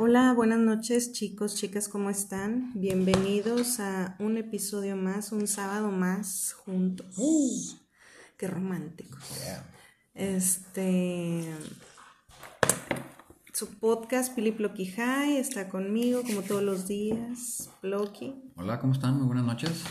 Hola, buenas noches chicos, chicas, ¿cómo están? Bienvenidos a un episodio más, un sábado más juntos. Qué románticos. Este, su podcast Pili Ploqui High está conmigo como todos los días. Ploqui. Hola, ¿cómo están? Muy buenas noches.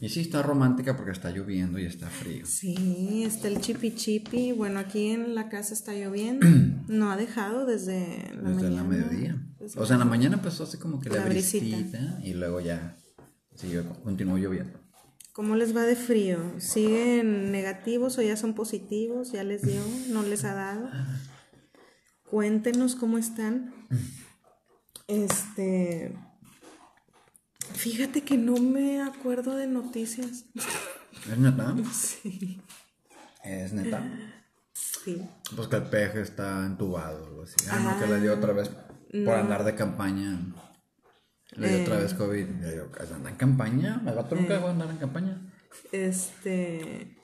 Y sí, está romántica porque está lloviendo y está frío. Sí, está el chipi chipi. Bueno, aquí en la casa está lloviendo. No ha dejado desde la Desde la mañana. mediodía. Desde O sea, en la mañana empezó así como que la, La brisita. brisita y luego ya siguió, continuó lloviendo. ¿Cómo les va de frío? ¿Siguen negativos o ya son positivos? ¿Ya les dio? ¿No les ha dado? Cuéntenos cómo están. Este. Fíjate que no me acuerdo de noticias. ¿Es neta? Sí. Es neta. Sí. Pues que el peje está entubado o algo así. Ah, no, que le dio otra vez por andar de campaña. Le dio otra vez COVID. Y le digo, ¿anda en campaña? ¿El vato nunca va a andar en campaña? Este.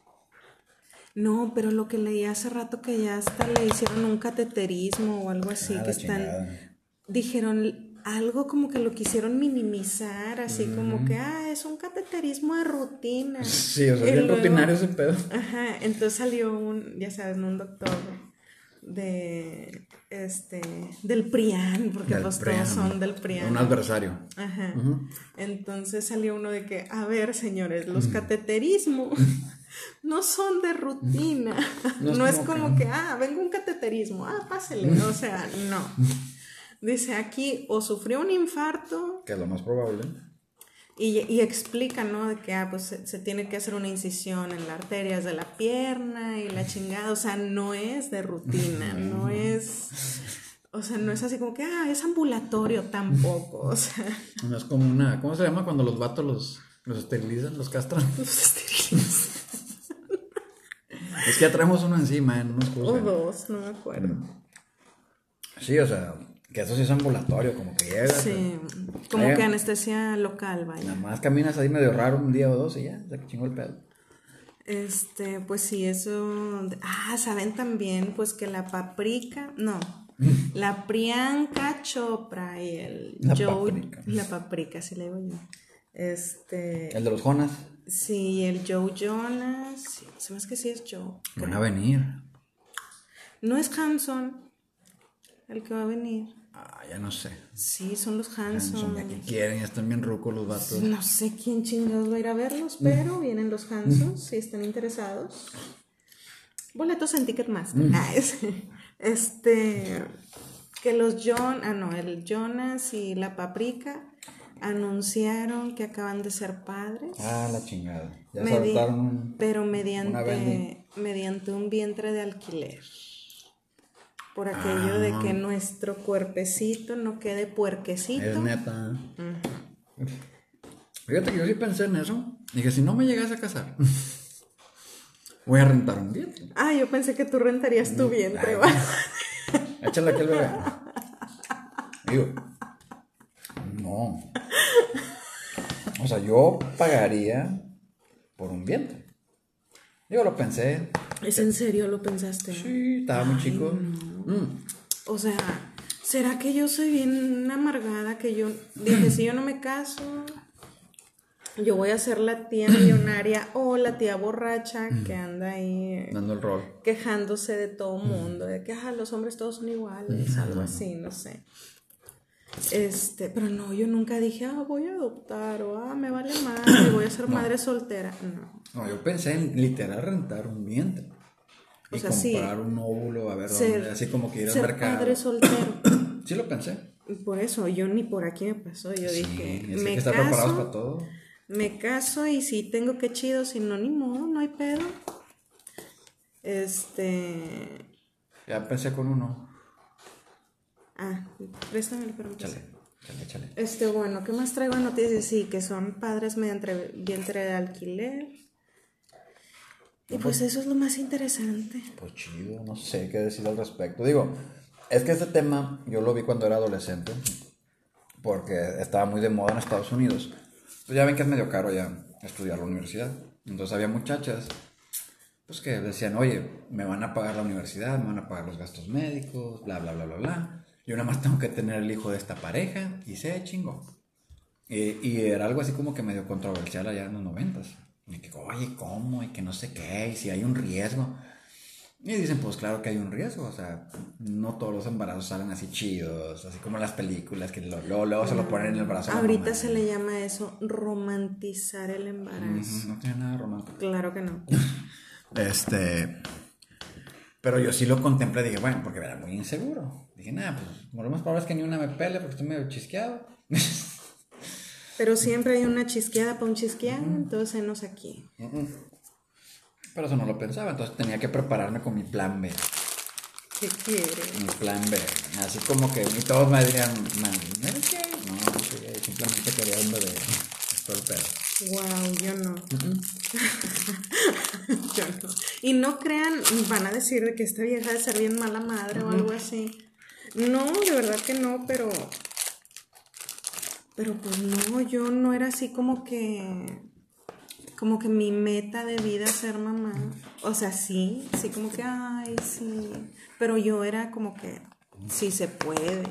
No, pero lo que leí hace rato que ya hasta le hicieron un cateterismo o algo así, Ah, que están. chingada. Dijeron algo como que lo quisieron minimizar, así como que, ah, es un cateterismo de rutina. Sí, o sea, luego- rutinario ese pedo. Ajá, entonces salió un, ya sabes, un doctor de, este, del PRIAN, porque Del pues PRIAN. todos son del PRIAN. Un adversario. Ajá. Entonces salió uno de que, a ver, señores, los cateterismos no son de rutina. No No, es es como que, ah, venga un cateterismo, ah, pásele. O sea, no. Dice aquí, o sufrió un infarto Que es lo más probable. y, y explica, ¿no? De que, ah, pues se, se tiene que hacer una incisión en las arterias de la pierna y la chingada. O sea, no es de rutina, no es. O sea, no es así como que, ah, es ambulatorio tampoco. O sea, No es como una. ¿Cómo se llama cuando los vatos los, los esterilizan, los castran? los esterilizan. Es que ya traemos uno encima, ¿eh? No nos O dos, no me acuerdo. Sí, o sea, que eso sí es ambulatorio, como que llegas. Sí, como Eh. que anestesia local, Nada vaya. más caminas ahí medio raro un día o dos y ya, se chingó el pedo. Este, pues sí, eso. Ah, saben también, pues que la paprika, no, la Priyanka Chopra y el La Joe, paprika. la paprika, sí le digo yo. Este, El de los Jonas. sí, el Joe Jonas, sí, se me hace que sí es Joe. Van a venir. No es Hanson el que va a venir. Ah, ya no sé. Sí, son los Son Hanson. ya que quieren, ya están bien rucos los vatos. No sé quién chingados va a ir a verlos, pero vienen los Hansons si están interesados. Boletos en Ticketmaster. Ah, es- este, que los John, ah no, el Jonas y la Paprika anunciaron que acaban de ser padres, Ah, la chingada. Ya Medi- saltaron un... pero mediante, mediante un vientre de alquiler. Por aquello de que nuestro cuerpecito no quede puerquecito. Es neta. Fíjate que yo sí pensé en eso. Dije, si no me llegas a casar, voy a rentar un vientre. Ah, yo pensé que tú rentarías tu vientre, Ay, ¿va? Échale aquí el bebé. Digo, no. O sea, yo pagaría por un vientre. Digo, lo pensé. ¿Es en serio lo pensaste? Sí, estaba muy chico. Mm. O sea, ¿será que yo soy bien amargada? Que yo dije, si yo no me caso, yo voy a ser la tía millonaria o la tía borracha que anda ahí eh, Dando el rol. quejándose de todo mundo, de que ah, los hombres todos son iguales, algo así, no sé. Este, pero no, yo nunca dije, ah, voy a adoptar o ah, me vale madre, voy a ser madre soltera. No. No, yo pensé en literal rentar un vientre. O Y sea, sí. comprar un óvulo, a ver Ser- dónde, así como que ir al mercado. padre soltero. Sí lo pensé. Por eso, yo ni por aquí me pasó. Yo Sí, dije, es me que preparados para caso, todo. me caso y si tengo que chido, si no, ni modo, no hay pedo. Este. Ya empecé con uno. Ah, préstame el permiso. Chale, chale, chale. Este, bueno, ¿qué más traigo noticias? Sí, que son padres mediante vientre de alquiler. Y pues eso es lo más interesante. Pues chido, no sé qué decir al respecto. Digo, es que este tema yo lo vi cuando era adolescente, porque estaba muy de moda en Estados Unidos. Pues ya ven que es medio caro ya estudiar la universidad. Entonces había muchachas pues que decían, oye, me van a pagar la universidad, me van a pagar los gastos médicos, bla, bla, bla, bla, bla. Yo nada más tengo que tener el hijo de esta pareja y se chingó. Y, y era algo así como que medio controversial allá en los noventas. Y que, oye, ¿cómo? Y que no sé qué, y si hay un riesgo. Y dicen, pues claro que hay un riesgo, o sea, no todos los embarazos salen así chidos, así como las películas, que luego, luego se lo ponen en el brazo. Ahorita se le llama eso romantizar el embarazo. No tiene nada romántico. Claro que no. este, pero yo sí lo contemplé, dije, bueno, porque era muy inseguro. Dije, nada, pues lo más probable es que ni una me pele porque estoy medio chisqueado. Pero siempre hay una chisqueada para un chisqueado, entonces no sé aquí. Pero eso no lo pensaba, entonces tenía que prepararme con mi plan B. ¿Qué quieres? Mi plan B. Así como que y todos me dirían, no, no eres gay. No, no soy gay, simplemente quería un bebé. Esto el pedo. Wow, yo no. yo no. Y no crean, van a decir de que esta vieja de ser bien mala madre o algo así. No, de verdad que no, pero pero pues no, yo no era así como que, como que mi meta de vida ser mamá. O sea, sí, sí como que, ay, sí. Pero yo era como que, sí se puede.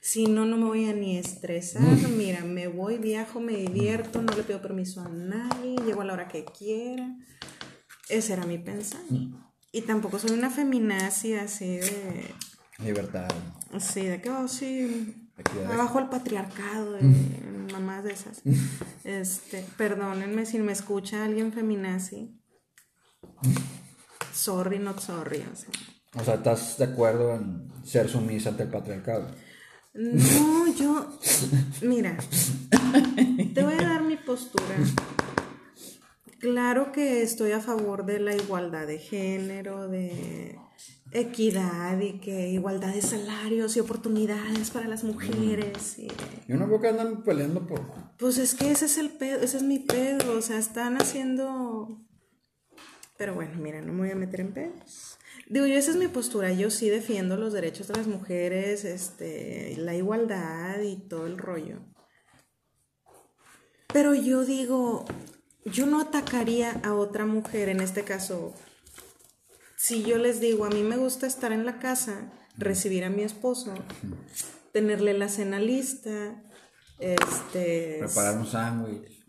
Si no, no me voy a ni estresar. Mira, me voy, viajo, me divierto, no le pido permiso a nadie, llego a la hora que quiera. Ese era mi pensamiento. Y tampoco soy una feminazi así de... Libertad. Sí, de que, oh, sí, Abajo el patriarcado, de mamás de esas. Este, perdónenme si me escucha alguien feminazi. Sorry, not sorry. O sea. ¿estás de acuerdo en ser sumisa ante el patriarcado? No, yo. Mira, te voy a dar mi postura. Claro que estoy a favor de la igualdad de género, de equidad y que igualdad de salarios y oportunidades para las mujeres. Y, Yo no veo que andan peleando por... Pues es que ese es el pedo, ese es mi pedo, o sea, están haciendo... Pero bueno, mira, no me voy a meter en pedos. Digo, yo esa es mi postura, yo sí defiendo los derechos de las mujeres, este, la igualdad y todo el rollo. Pero yo digo, yo no atacaría a otra mujer, en este caso si yo les digo, a mí me gusta estar en la casa, recibir a mi esposo, tenerle la cena lista, este... Preparar un sándwich.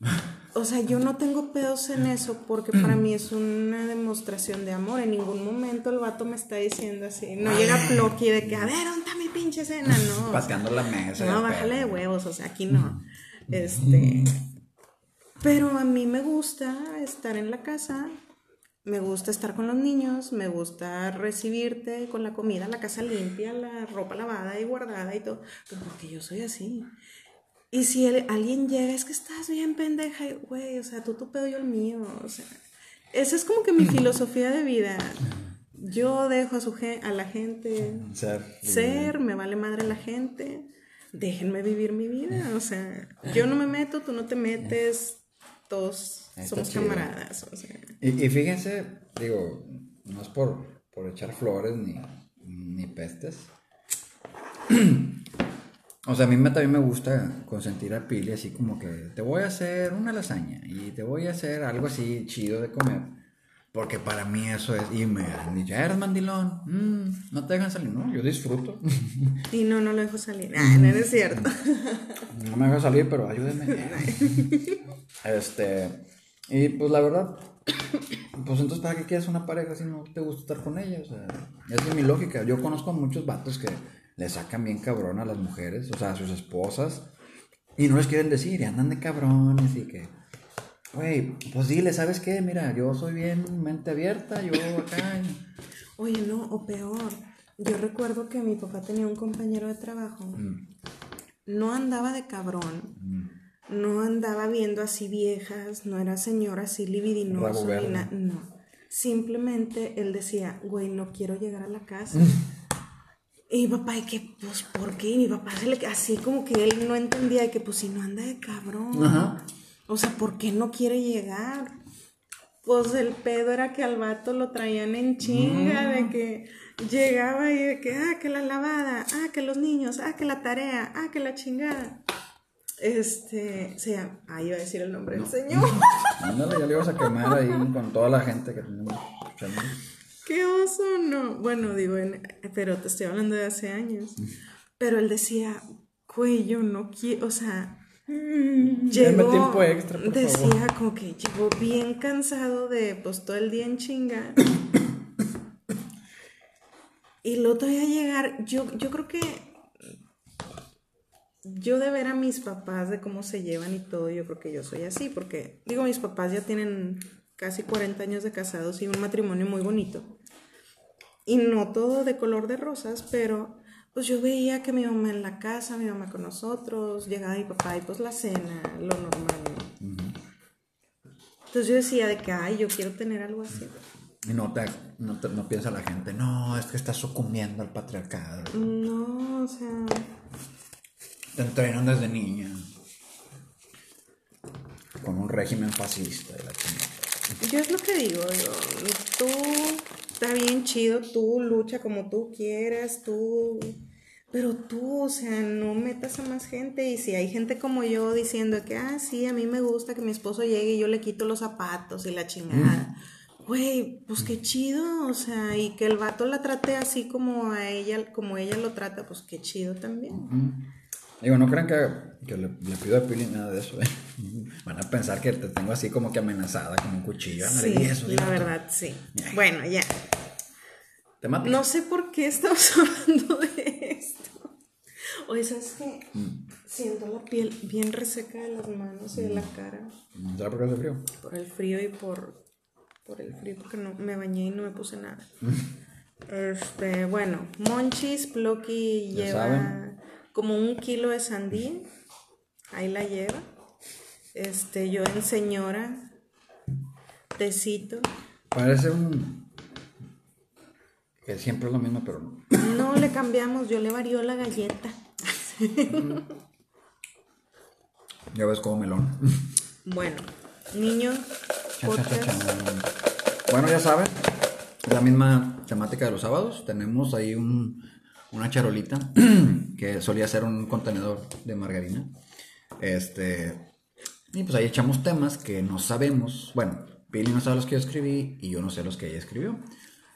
O sea, yo no tengo pedos en eso porque para mí es una demostración de amor. En ningún momento el vato me está diciendo así. No llega Plocky de que, a ver, ¿dónde está mi pinche cena? No. Paseando la mesa. No, bájale de huevos, o sea, aquí no. Este. Pero a mí me gusta estar en la casa, me gusta estar con los niños, me gusta recibirte con la comida, la casa limpia, la ropa lavada y guardada y todo, pues porque yo soy así. Y si alguien llega, es que estás bien pendeja, güey, o sea, tú tu pedo, yo el mío, o sea, esa es como que mi filosofía de vida. Yo dejo a, su, a la gente ser, ser, me vale madre la gente, déjenme vivir mi vida, o sea, yo no me meto, tú no te metes, todos somos camaradas. O sea. y, fíjense, digo, no es por, por echar flores ni, ni pestes. o sea, a mí me, también me gusta consentir a Pili así como que te voy a hacer una lasaña y te voy a hacer algo así chido de comer. Porque para mí eso es, y me ya eres mandilón, mm, no te dejan salir, no, yo disfruto. Y no, no lo dejo salir, ah, no es cierto. No me dejo salir, pero ayúdenme. Este, y pues la verdad, pues entonces, ¿para qué quieres una pareja si no te gusta estar con ella? O sea, esa es mi lógica. Yo conozco muchos vatos que le sacan bien cabrón a las mujeres, o sea, a sus esposas, y no les quieren decir, y andan de cabrones y que, güey, pues dile, ¿sabes qué? Mira, yo soy bien mente abierta, yo acá. Oye, no, o peor, yo recuerdo que mi papá tenía un compañero de trabajo, mm. no andaba de cabrón. Mm no andaba viendo así viejas, no era señora así libidinoso ni nada, no. Simplemente él decía, güey, no quiero llegar a la casa. y mi papá, y que, pues, ¿por qué? Y mi papá, así como que él no entendía, de que, pues, si no anda de cabrón. O sea, ¿por qué no quiere llegar? Pues el pedo era que al vato lo traían en chinga, de que llegaba y de que, ah, que la lavada, ah, que los niños, ah, que la tarea, ah, que la chingada. Este, se llama, ah, iba a decir el nombre del señor. Ándale, ya le ibas a quemar ahí con toda la gente que tenemos escuchando. Qué oso, no. Bueno, digo, pero te estoy hablando de hace años. Pero él decía, güey, yo no quiero, o sea, Dame llegó, tiempo extra, por decía favor. como que llegó bien cansado de, pues, todo el día en chinga. y luego todavía llegar, yo, yo creo que yo de ver a mis papás, de cómo se llevan y todo, yo creo que yo soy así, porque, digo, mis papás ya tienen casi 40 años de casados y un matrimonio muy bonito. Y no todo de color de rosas, pero pues yo veía que mi mamá en la casa, mi mamá con nosotros, llegaba mi papá y pues la cena, lo normal. ¿no? Entonces yo decía de que, ay, yo quiero tener algo así. Y no, te, no, te- no piensa la gente, no, es que estás sucumbiendo al patriarcado. No, o sea, Te entrenan desde niña. Con un régimen fascista y la chingada. Yo es lo que digo, digo, tú está bien chido, tú lucha como tú quieras, tú, pero tú, o sea, no metas a más gente y si hay gente como yo diciendo que, ah, sí, a mí me gusta que mi esposo llegue y yo le quito los zapatos y la chingada. Güey, pues qué chido, o sea, y que el vato la trate así como a ella, como ella lo trata, pues qué chido también. Digo, no crean que, que le, le pido a Pili nada de eso. ¿eh? Van a pensar que te tengo así como que amenazada con un cuchillo. Sí, eso, la verdad, sí. Bueno, ya. Temática. No sé por qué estamos hablando de esto. Oye, ¿sabes qué? Siento la piel bien reseca de las manos y de la cara ¿Será porque hace frío? por el frío y por, por el frío porque no me bañé y no me puse nada. Este, bueno, Monchis, Ya lleva saben. Como un kilo de sandía. Ahí la lleva. Este, yo en señora, tecito. Parece un... Que siempre es lo mismo, pero no. No le cambiamos, yo le varió la galleta. Ya ves como melón. Bueno, niño, Chan, chan, chan, podcast. chan. Bueno, ya saben, la misma temática de los sábados. Tenemos ahí un, una charolita que solía ser un contenedor de margarina. Este, y pues ahí echamos temas que no sabemos. Bueno, Pili no sabe los que yo escribí y yo no sé los que ella escribió.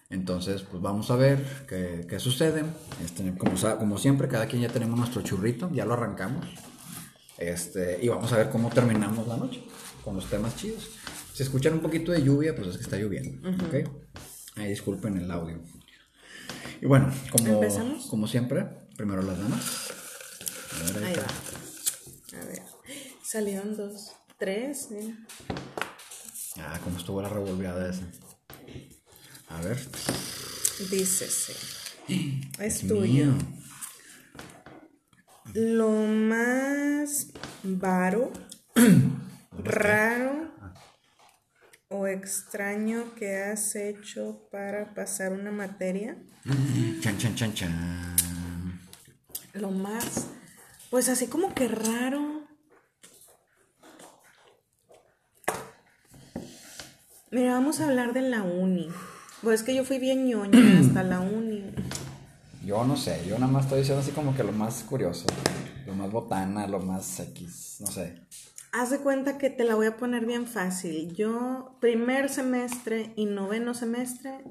Entonces, pues vamos a ver qué, qué sucede. Este, como, siempre, cada quien ya tenemos nuestro churrito, ya lo arrancamos. Este, y vamos a ver cómo terminamos la noche con los temas chidos. Si escuchan un poquito de lluvia, pues es que está lloviendo. ¿ok? Ahí disculpen el audio. Y bueno, como, ¿Empezamos? como siempre, primero las damas. A ver, ahí va. A ver. Salieron dos, tres, mira. Ah, como estuvo la revolviada esa. A ver. Dícese. Es Dios tuyo. mío. Lo más varo, raro o extraño que has hecho para pasar una materia. Chan, chan, chan, chan. Lo más, pues así como que raro. Mira, vamos a hablar de la uni. Pues es que yo fui bien ñoña hasta la uni. Yo no sé, yo nada más estoy diciendo así como que lo más curioso. Lo más botana, lo más X, no sé. Haz de cuenta que te la voy a poner bien fácil. Yo, primer semestre y noveno semestre,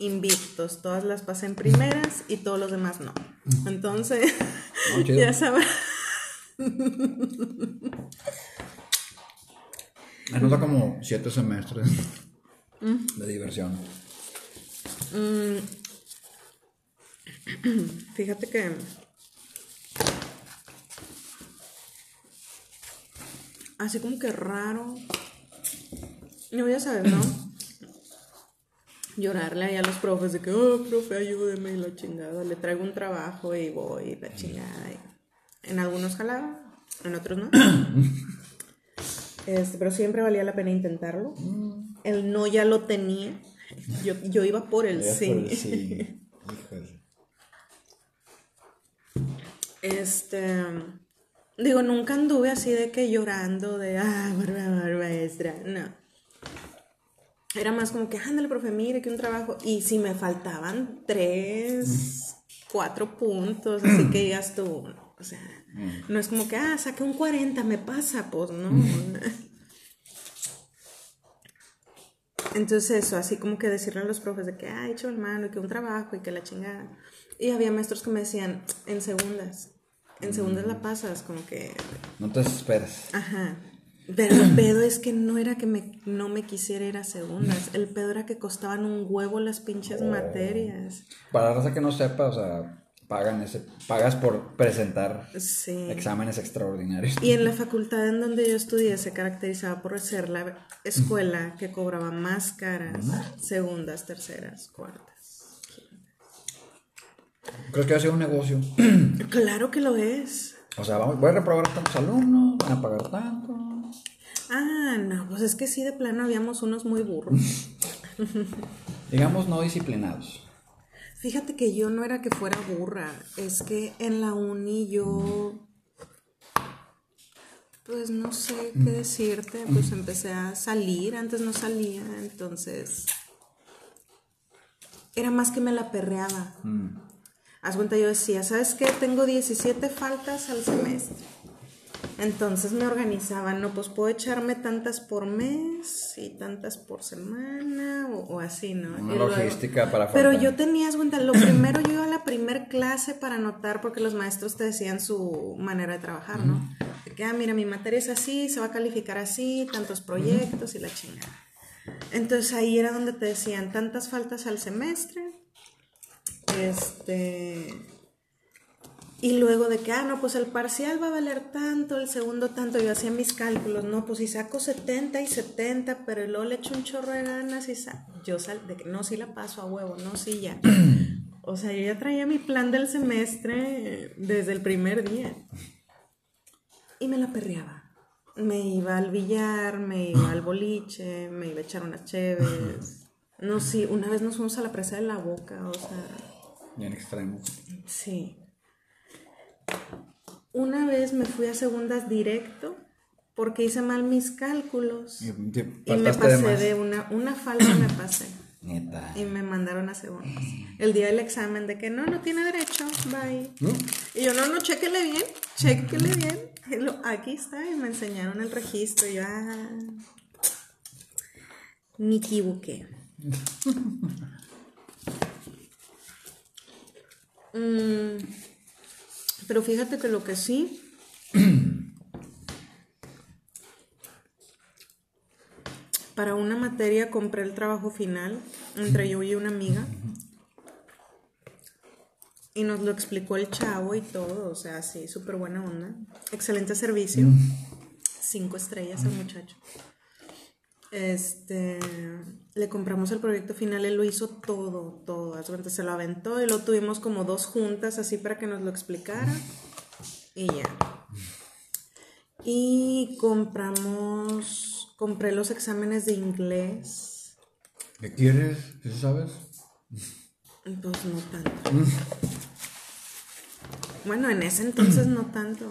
invictos. Todas las pasé en primeras y todos los demás no. Entonces, No, ya sabrás. Me nota como siete semestres de diversión. Mm. Fíjate que así como que raro. No ya sabes, ¿no? Llorarle ahí a los profes de que, oh, profe, ayúdeme y la chingada. Le traigo un trabajo y voy y la chingada. y- En algunos jalaba, en otros no. Este, pero siempre valía la pena intentarlo. El no ya lo tenía. Yo, yo iba por el sí. por el sí. Híjole. Este. Digo, nunca anduve así de que llorando de, ah, favor, maestra. No. Era más como que, ándale, profe, mire que un trabajo. Y si me faltaban tres, cuatro puntos, así que digas tú, o sea, no es como que, ah, saqué un 40, me pasa, pues no. Entonces eso, así como que decirle a los profes de que, ah, he hecho el mano y que un trabajo y que la chingada. Y había maestros que me decían, en segundas, en segundas la pasas, como que... No te esperes. Ajá. Pero el pedo es que no era que me, no me quisiera ir a segundas, el pedo era que costaban un huevo las pinches materias. Para la raza que no sepa, o sea, pagan ese, pagas por presentar Sí. exámenes extraordinarios. Y en la facultad en donde yo estudié se caracterizaba por ser la escuela que cobraba más caras, segundas, terceras, cuartas. Creo que va a ser un negocio. Claro que lo es. O sea, vamos, voy a reprobar a tantos alumnos, van a pagar tanto. Ah, no, pues es que sí, de plano habíamos unos muy burros. Digamos no disciplinados. Fíjate que yo no era que fuera burra, es que en la uni yo, pues no sé qué decirte, pues empecé a salir, antes no salía, entonces era más que me la perreaba. Haz cuenta, yo decía, ¿sabes qué? Tengo 17 faltas al semestre. Entonces me organizaba, no, pues puedo echarme tantas por mes y tantas por semana o, o así, ¿no? Una Y luego- logística para Pero yo tenía, cuenta, lo primero yo iba a la primer clase para anotar porque los maestros te decían su manera de trabajar, ¿no? De que, ah, mira, mi materia es así, se va a calificar así, tantos proyectos y la chingada. Entonces ahí era donde te decían tantas faltas al semestre, este... Y luego de que, ah, no, pues el parcial va a valer tanto, el segundo tanto, yo hacía mis cálculos, no, pues si saco 70 y 70, pero luego le echo un chorro de ganas y sa- yo sal de que no, sí la paso a huevo, no, sí ya. O sea, yo ya traía mi plan del semestre eh, desde el primer día. Y me la perreaba. Me iba al billar, me iba al boliche, me iba a echar unas cheves. No, sí, una vez nos fuimos a la presa de la boca, o sea, Bien extremo. Sí. Una vez me fui a segundas directo porque hice mal mis cálculos Y, me de pasé de una, una falta me pasé Neta. y me mandaron a segundas. El día del examen de que no, no tiene derecho, bye. Y yo, no, no, chéquele bien, chéquele bien. Y lo- aquí está, y me enseñaron el registro y yo, ah, me equivoqué. Mm, pero fíjate que lo que sí. Para una materia compré el trabajo final entre yo y una amiga. Y nos lo explicó el chavo y todo, o sea, sí, súper buena onda. Excelente servicio. Cinco estrellas al muchacho. Este, le compramos el proyecto final, él lo hizo todo, todo. se lo aventó y lo tuvimos como dos juntas así para que nos lo explicara. Y ya. Y compramos, compré los exámenes de inglés. ¿Qué quieres? ¿Eso sabes? Pues no tanto. Bueno, en ese entonces no tanto.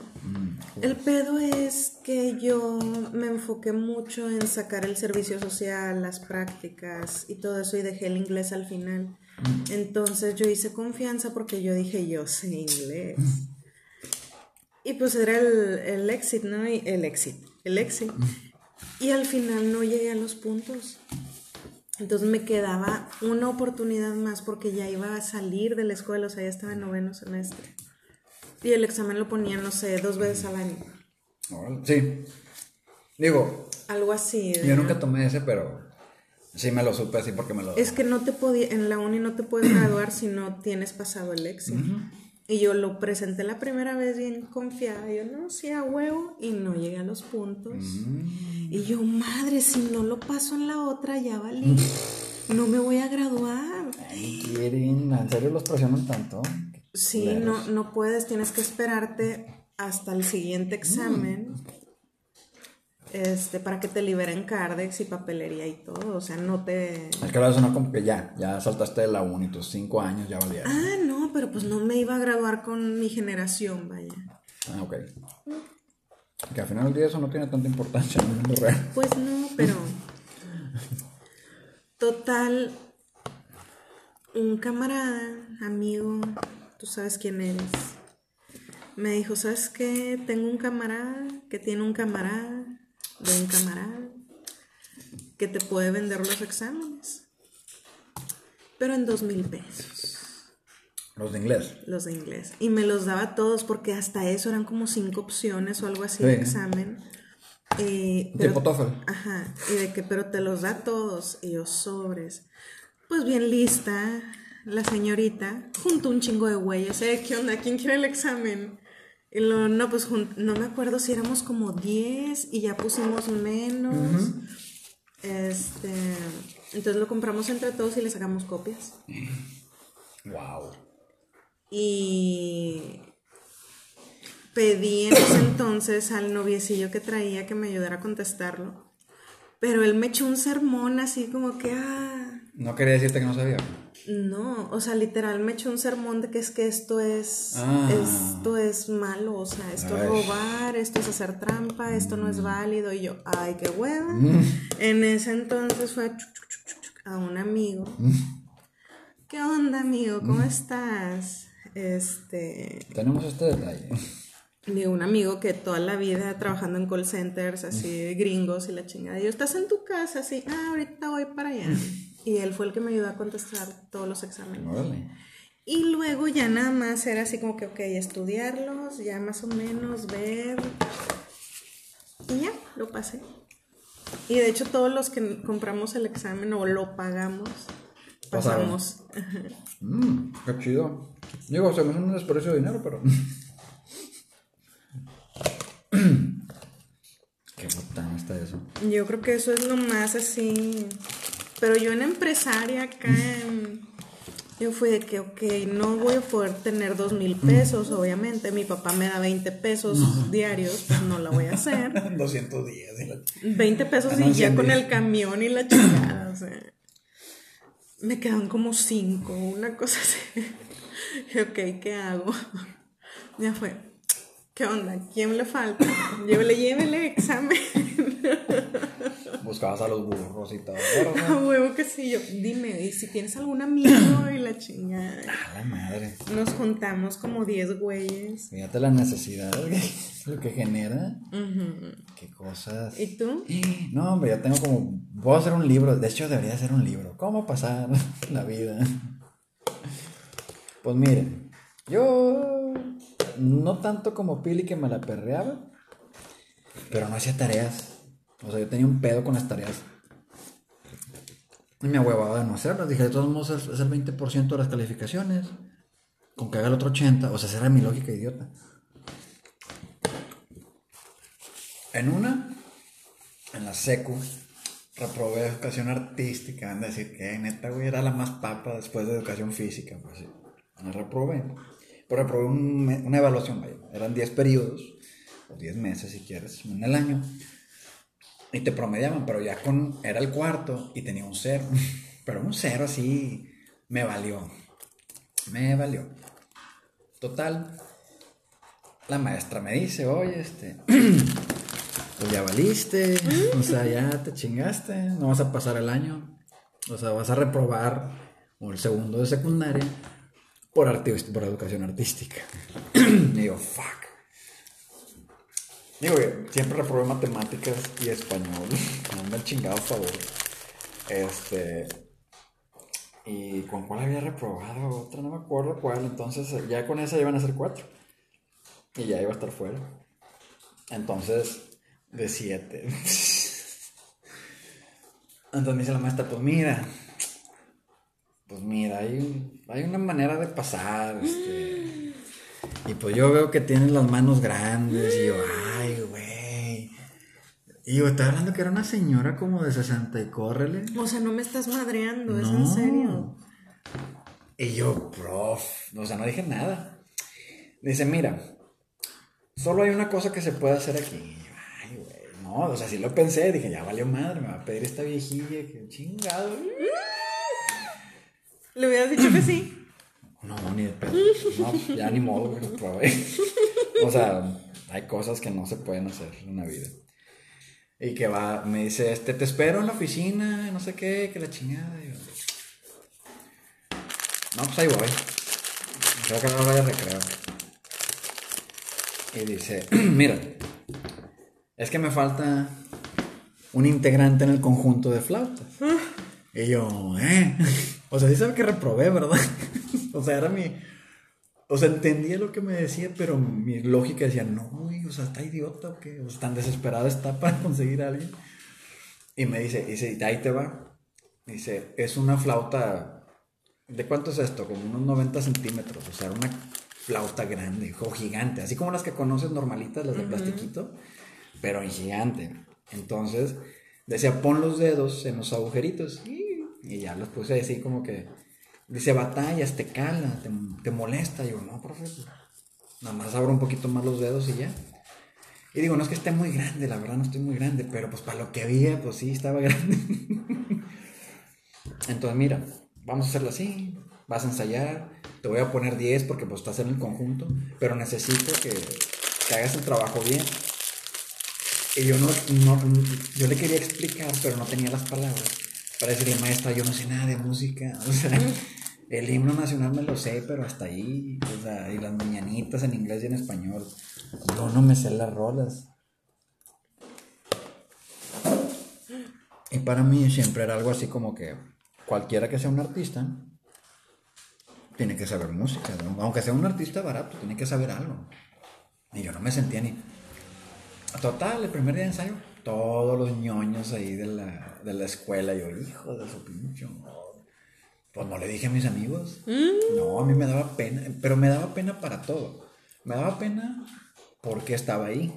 El pedo es que yo me enfoqué mucho en sacar el servicio social, las prácticas y todo eso y dejé el inglés al final. Entonces yo hice confianza porque yo dije, yo sé inglés. Y pues era el, el exit, ¿no? Y el exit, el exit. Y al final no llegué a los puntos. Entonces me quedaba una oportunidad más porque ya iba a salir de la escuela, o sea, ya estaba en noveno semestre. Y el examen lo ponían, no sé, dos veces al año. Sí. Digo, Algo así. de- yo nunca tomé ese, pero sí me lo supe así porque me lo... Es que no te podía, en la uni no te puedes graduar si no tienes pasado el exit. Y yo lo presenté la primera vez bien confiada. Yo, no, sí, a huevo. Y no llegué a los puntos. Y yo, madre, si no lo paso en la otra, ya valí. No me voy a graduar. Ay, Kirin, ¿en serio los presionan tanto? Sí, no, no puedes, tienes que esperarte hasta el siguiente examen. Este, para que te liberen cardex y papelería y todo. O sea, no te. Es que ahora suena como que ya, ya saltaste de la uni, tus cinco años ya valieron. Ah, no, pero pues no me iba a graduar con mi generación, vaya. Ah, ok. Que al final del día eso no tiene tanta importancia en el mundo real. Pues no, pero. Total. Un camarada, amigo, tú sabes quién eres. Me dijo, ¿sabes qué? Tengo un camarada que tiene un camarada de un camarada que te puede vender los exámenes. Pero en dos mil pesos. Los de inglés. Los de inglés. Y me los daba todos porque hasta eso eran como cinco opciones o algo así de Sí. examen. Eh, pero- Tipo TOEFL. Ajá. Y de que, pero te los da todos. Y yo sobres. Pues bien lista, la señorita, junto un chingo de güeyes. ¿eh? ¿Qué onda? ¿Quién quiere el examen? Y lo, no, pues no me acuerdo si éramos como 10 y ya pusimos menos. Este. Entonces lo compramos entre todos y le sacamos copias. Wow. Y pedí en ese entonces al noviecillo que traía que me ayudara a contestarlo. Pero él me echó un sermón así como que, ah, No quería decirte que no sabía. no, o sea, literal me echó un sermón de que es que esto es, Ah. esto es malo, o sea, esto es robar, esto es hacer trampa, esto no es válido. Y yo, ay, qué hueva. Mm. En ese entonces fue a un amigo. ¿Qué onda, amigo? ¿Cómo estás? Este, Tenemos este detalle. de un amigo que toda la vida trabajando en call centers, así gringos y la chingada. Y yo, ¿estás en tu casa? Así, ah, ahorita voy para allá. Y él fue el que me ayudó a contestar todos los exámenes. Y luego ya nada más era así como que, ok, estudiarlos, ya más o menos ver. Y ya, lo pasé. Y de hecho todos los que compramos el examen o lo pagamos, pasamos. Mmm, qué chido. Digo, se me hace un desprecio de dinero, pero. qué botán está eso. Yo creo que eso es lo más así. Pero yo en empresaria acá, en- yo fui de que, ok, no voy a poder tener dos mil pesos, obviamente. Mi papá me da 20 pesos diarios, pues no la voy a hacer. 210. y la- 20 pesos y ya 100 con el camión y la chingada, o sea. Me quedan como 5, una cosa así. Ok, ¿qué hago? Ya fue. ¿Qué onda? ¿Quién le falta? Llévele, llévele examen. Buscabas a los burros y todo. A huevo que sí, yo, dime, y si tienes algún amigo y la chingada. A la madre. Nos juntamos como 10 güeyes. Fíjate la necesidad, lo que genera. Qué cosas. ¿Y tú? No, hombre, yo tengo como. Voy a hacer un libro. De hecho, debería hacer un libro. ¿Cómo pasar la vida? Pues miren, yo. No tanto como Pili que me la perreaba, pero no hacía tareas. O sea, yo tenía un pedo con las tareas. Y me huevaba de no hacerlas. Dije, de todos modos es el 20% de las calificaciones. Con que haga el otro 80%. O sea, esa era mi lógica idiota. En una, en la secu, reprobé educación artística. Van a decir que neta, güey, era la más papa después de educación física. Pues sí, la reprobé. Pero reprobé una evaluación, vaya. Eran 10 periodos, o 10 meses si quieres, en el año. Y te promediaban, pero ya con. Era el cuarto y tenía un cero. Pero un cero así me valió. Me valió. Total. La maestra me dice, oye, este. Pues ya valiste. O sea, ya te chingaste. No vas a pasar el año. O sea, vas a reprobar el segundo de secundaria por, arti- por educación artística. digo, fuck. Digo, siempre reprobé matemáticas y español. Me han chingado favor. Este. ¿Y con cuál había reprobado? Otra, no me acuerdo cuál. Entonces, ya con esa iban a ser cuatro. Y ya iba a estar fuera. Entonces, de siete. Entonces me dice la maestra, pues mira. Pues mira, hay, un- hay una manera de pasar. Este. Y pues yo veo que tienes las manos grandes. Y yo, ay, güey. Y yo, estaba hablando que era una señora como de 60 y córrele. O sea, no me estás madreando, es No. en serio. Y yo, prof, o sea, no dije nada. Dice, mira, solo hay una cosa que se puede hacer aquí. Y yo, ay, güey, no, o sea, sí lo pensé, dije, ya valió madre, me va a pedir esta viejilla, que chingado. Le hubieras dicho que sí. No, ni de pedo. No, ya ni modo, güey, lo probé. O sea, hay cosas que no se pueden hacer en la vida. Y que va, me dice, este, te espero en la oficina, no sé qué, que la chingada. Y yo, no, pues ahí voy. Creo que no vaya a recreo. Y dice, mira, es que me falta un integrante en el conjunto de flautas. Y yo, ¿eh? O sea, sí sabe que reprobé, ¿verdad? o sea, era mi, O sea, entendía lo que me decía, pero mi lógica decía, no, güey, o sea, está idiota o qué, o sea, tan desesperado está para conseguir a alguien. Y me dice, dice, ahí te va. Dice, es una flauta, ¿de cuánto es esto? Como unos 90 centímetros, o sea, una flauta grande o gigante, así como las que conoces normalitas, las de plastiquito, pero en gigante. Entonces, decía, pon los dedos en los agujeritos y ya los puse así como que, dice, batallas, te cala, te, molesta. Y yo, no, profe, pues, nada más abro un poquito más los dedos y ya. Y digo, no es que esté muy grande, la verdad no estoy muy grande, pero pues para lo que había, pues sí, estaba grande. Entonces, mira, vamos a hacerlo así, vas a ensayar, te voy a poner 10 porque pues estás en el conjunto, pero necesito que, que hagas el trabajo bien. Y yo no, no, yo le quería explicar, pero no tenía las palabras para decirle, maestra, yo no sé nada de música, el himno nacional me lo sé, pero hasta ahí, y las mañanitas en inglés y en español, yo no me sé las rolas. Y para mí siempre era algo así como que cualquiera que sea un artista tiene que saber música, aunque sea un artista barato, tiene que saber algo. Y yo no me sentía ni... Total, el primer día de ensayo, todos los ñoños ahí de la, de la escuela, yo, hijo de su pincho. Pues no le dije a mis amigos. Mm. No, a mí me daba pena, pero me daba pena para todo. Me daba pena porque estaba ahí.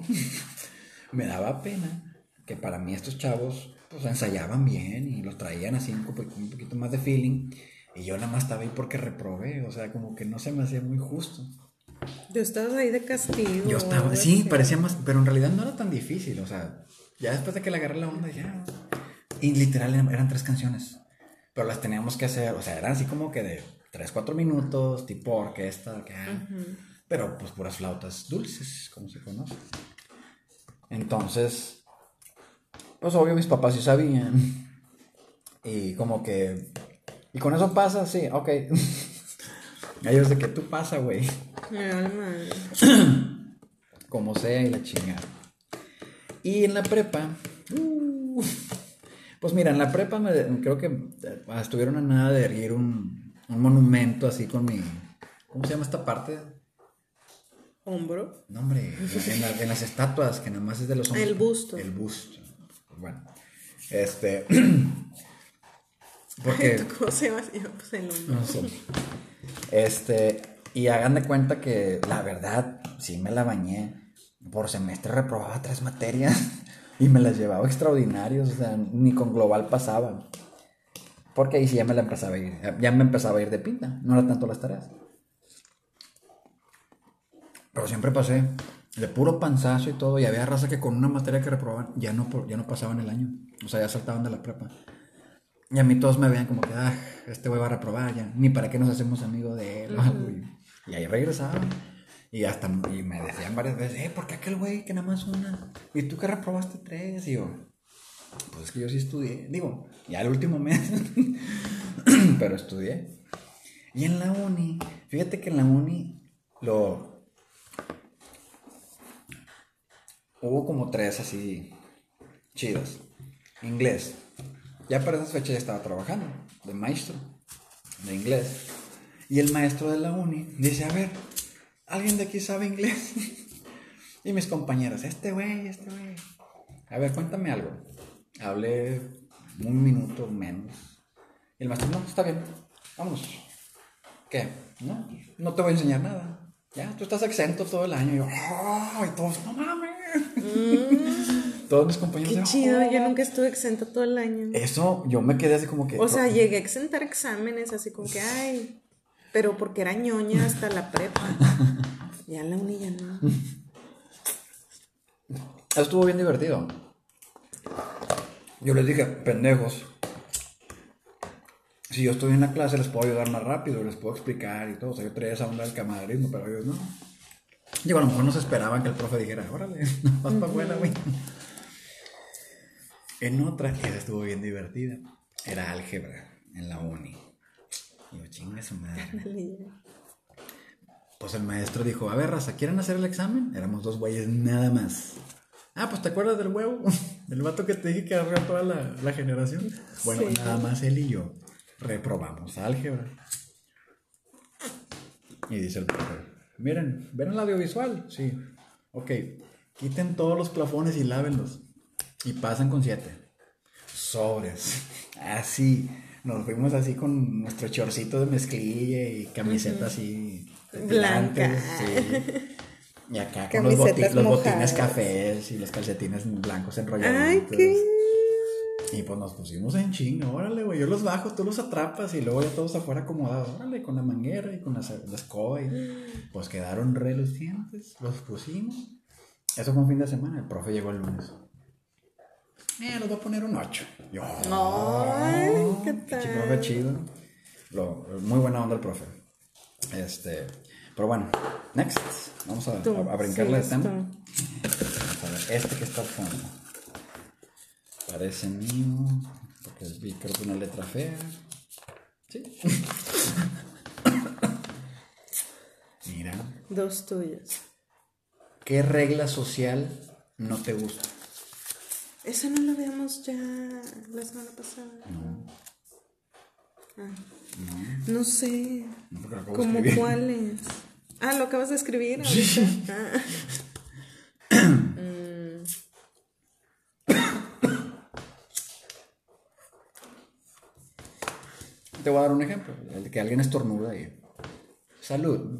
me daba pena que para mí estos chavos pues ensayaban bien y los traían así un, un poquito más de feeling. Y yo nada más estaba ahí porque reprobé, o sea, como que no se me hacía muy justo. Yo estaba ahí de castigo. Yo estaba, sí, parecía más, pero en realidad no era tan difícil, o sea, ya después de que le agarré la onda, ya. Y literal eran tres canciones, pero las teníamos que hacer, o sea, eran así como que de tres, cuatro minutos, tipo orquesta, que, pero pues puras flautas dulces, como se conoce. Entonces, pues obvio mis papás sí sabían. Y como que y con eso pasa, sí, ok. Ellos de que tú pasa, güey. Como sea y la chingada. Y en la prepa. Uh, pues mira, en la prepa me, creo que eh, estuvieron a nada de erguir un, un monumento así con mi. ¿Cómo se llama esta parte? ¿Hombro? No, hombre, en, las estatuas, que nada más es de los hombres. El busto. El busto. Bueno, este. Porque, ¿Cómo se llama? Pues el No sé. Este, y hagan de cuenta que la verdad, sí me la bañé. Por semestre reprobaba tres materias y me las llevaba extraordinarios, o sea, ni con global pasaba. Porque ahí sí ya me la empezaba a ir, ya me empezaba a ir de pinta, no era tanto las tareas. Pero siempre pasé de puro panzazo y todo, y había raza que con una materia que reprobaban ya no, ya no pasaban el año, o sea, ya saltaban de la prepa. Y a mí todos me veían como que, ah, este güey va a reprobar ya, ni para qué nos hacemos amigos de él. y, ahí regresaban. Y hasta y me decían varias veces, eh, ¿por qué aquel güey que nada más una? ¿Y tú que reprobaste tres? Y yo, pues es que yo sí estudié. Digo, ya el último mes, pero estudié. Y en la uni, fíjate que en la uni lo... Hubo como tres así chidos. Inglés, ya para esas fechas ya estaba trabajando de maestro de inglés. Y el maestro de la uni dice, a ver, ¿alguien de aquí sabe inglés? y mis compañeros, este güey, este güey. A ver, cuéntame algo. Hablé un minuto menos. Y el maestro, no, está bien, vamos. ¿Qué? No, no te voy a enseñar nada. Ya, tú estás exento todo el año. Y yo, ¡ay, todos, no mames! Mm todos mis compañeros. Qué chido, yo oh". nunca estuve exenta todo el año. Eso, yo me quedé así como que. O sea, llegué a exentar exámenes, así como que, ay, pero porque era ñoña hasta la prepa. ya la uni ya no. Estuvo bien divertido. Yo les dije, pendejos. Si yo estoy en la clase, les puedo ayudar más rápido, les puedo explicar y todo. O sea, yo traía esa onda del camaraderismo, pero ellos no. Digo, a lo mejor no se esperaban que el profe dijera, órale, vas para afuera, güey. En otra, que estuvo bien divertida, era álgebra en la uni. Y yo, chinga su madre. Pues el maestro dijo, a ver, raza, ¿quieren hacer el examen? Éramos dos güeyes nada más. Ah, pues te acuerdas del huevo, del vato que te dije que agarró toda la, generación. Bueno, nada más él y yo reprobamos álgebra. Y dice el profe, miren, ¿ven el audiovisual? Sí. Ok, quiten todos los plafones y lávenlos. Y pasan con siete. Sobres. Así. Nos fuimos así con nuestro chorcito de mezclilla y camiseta así. Blanca. Sí. Y acá con los, boti- los botines cafés y los calcetines blancos enrollados. Ay, qué. Y pues nos pusimos en chinga, órale, güey, yo los bajo, tú los atrapas y luego ya todos afuera acomodados, órale, con la manguera y con la, la escoba y pues quedaron relucientes, los pusimos. Eso fue un fin de semana, el profe llegó el lunes. Eh, los voy a poner un 8. Yo, Ay, qué tal. profe chido. Lo- muy buena onda el profe. Este, pero bueno, next. Vamos a, Tú, a, a brincarle de tema. Vamos a ver, este que está al fondo. Parece mío, porque vi creo que una letra fea. Sí. Mira, Dos tuyos. ¿qué regla social no te gusta? Eso no lo veamos ya la semana pasada. No, Ah. No sé. no acabo de ¿Cómo cuáles? Ah, lo acabas de escribir. Ah. Mm, Te voy a dar un ejemplo, el de que alguien estornuda y salud.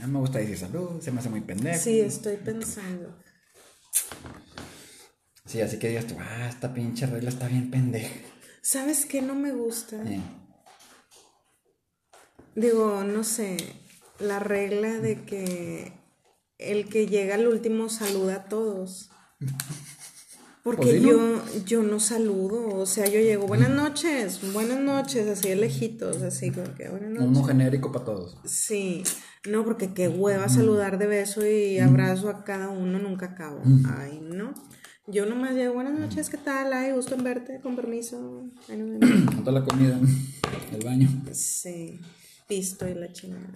No me gusta decir salud, se me hace muy pendejo. Sí, estoy pensando. Sí, así que digas tú, ah, esta pinche regla está bien pendeja. ¿Sabes qué no me gusta? Eh, Digo, no sé, la regla de que el que llega al último saluda a todos. Porque Pues yo, yo no saludo, o sea, yo llego, buenas noches, buenas noches, así de lejitos, así como que buenas noches. Uno genérico para todos. Sí, no, porque qué hueva saludar de beso y abrazo a cada uno, nunca acabo. Ay, no. Yo nomás llego, buenas noches, ¿qué tal? Ay, gusto en verte, con permiso. Ay, no, la comida, el baño. Sí, pisto y la chingada.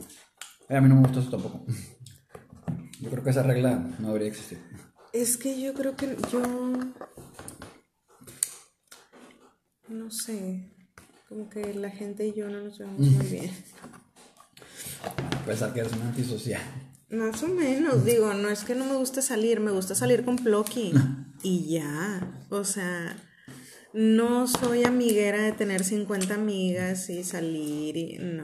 Eh, a mí no me gusta eso tampoco. Yo creo que esa regla no debería existir. Es que yo creo que yo. No sé. Como que la gente y yo no nos vemos muy bien. A pesar que eres un antisocial. Más o menos, digo, no es que no me guste salir, me gusta salir con Plocky. Y ya. O sea, no soy amiguera de tener 50 amigas y salir y. No.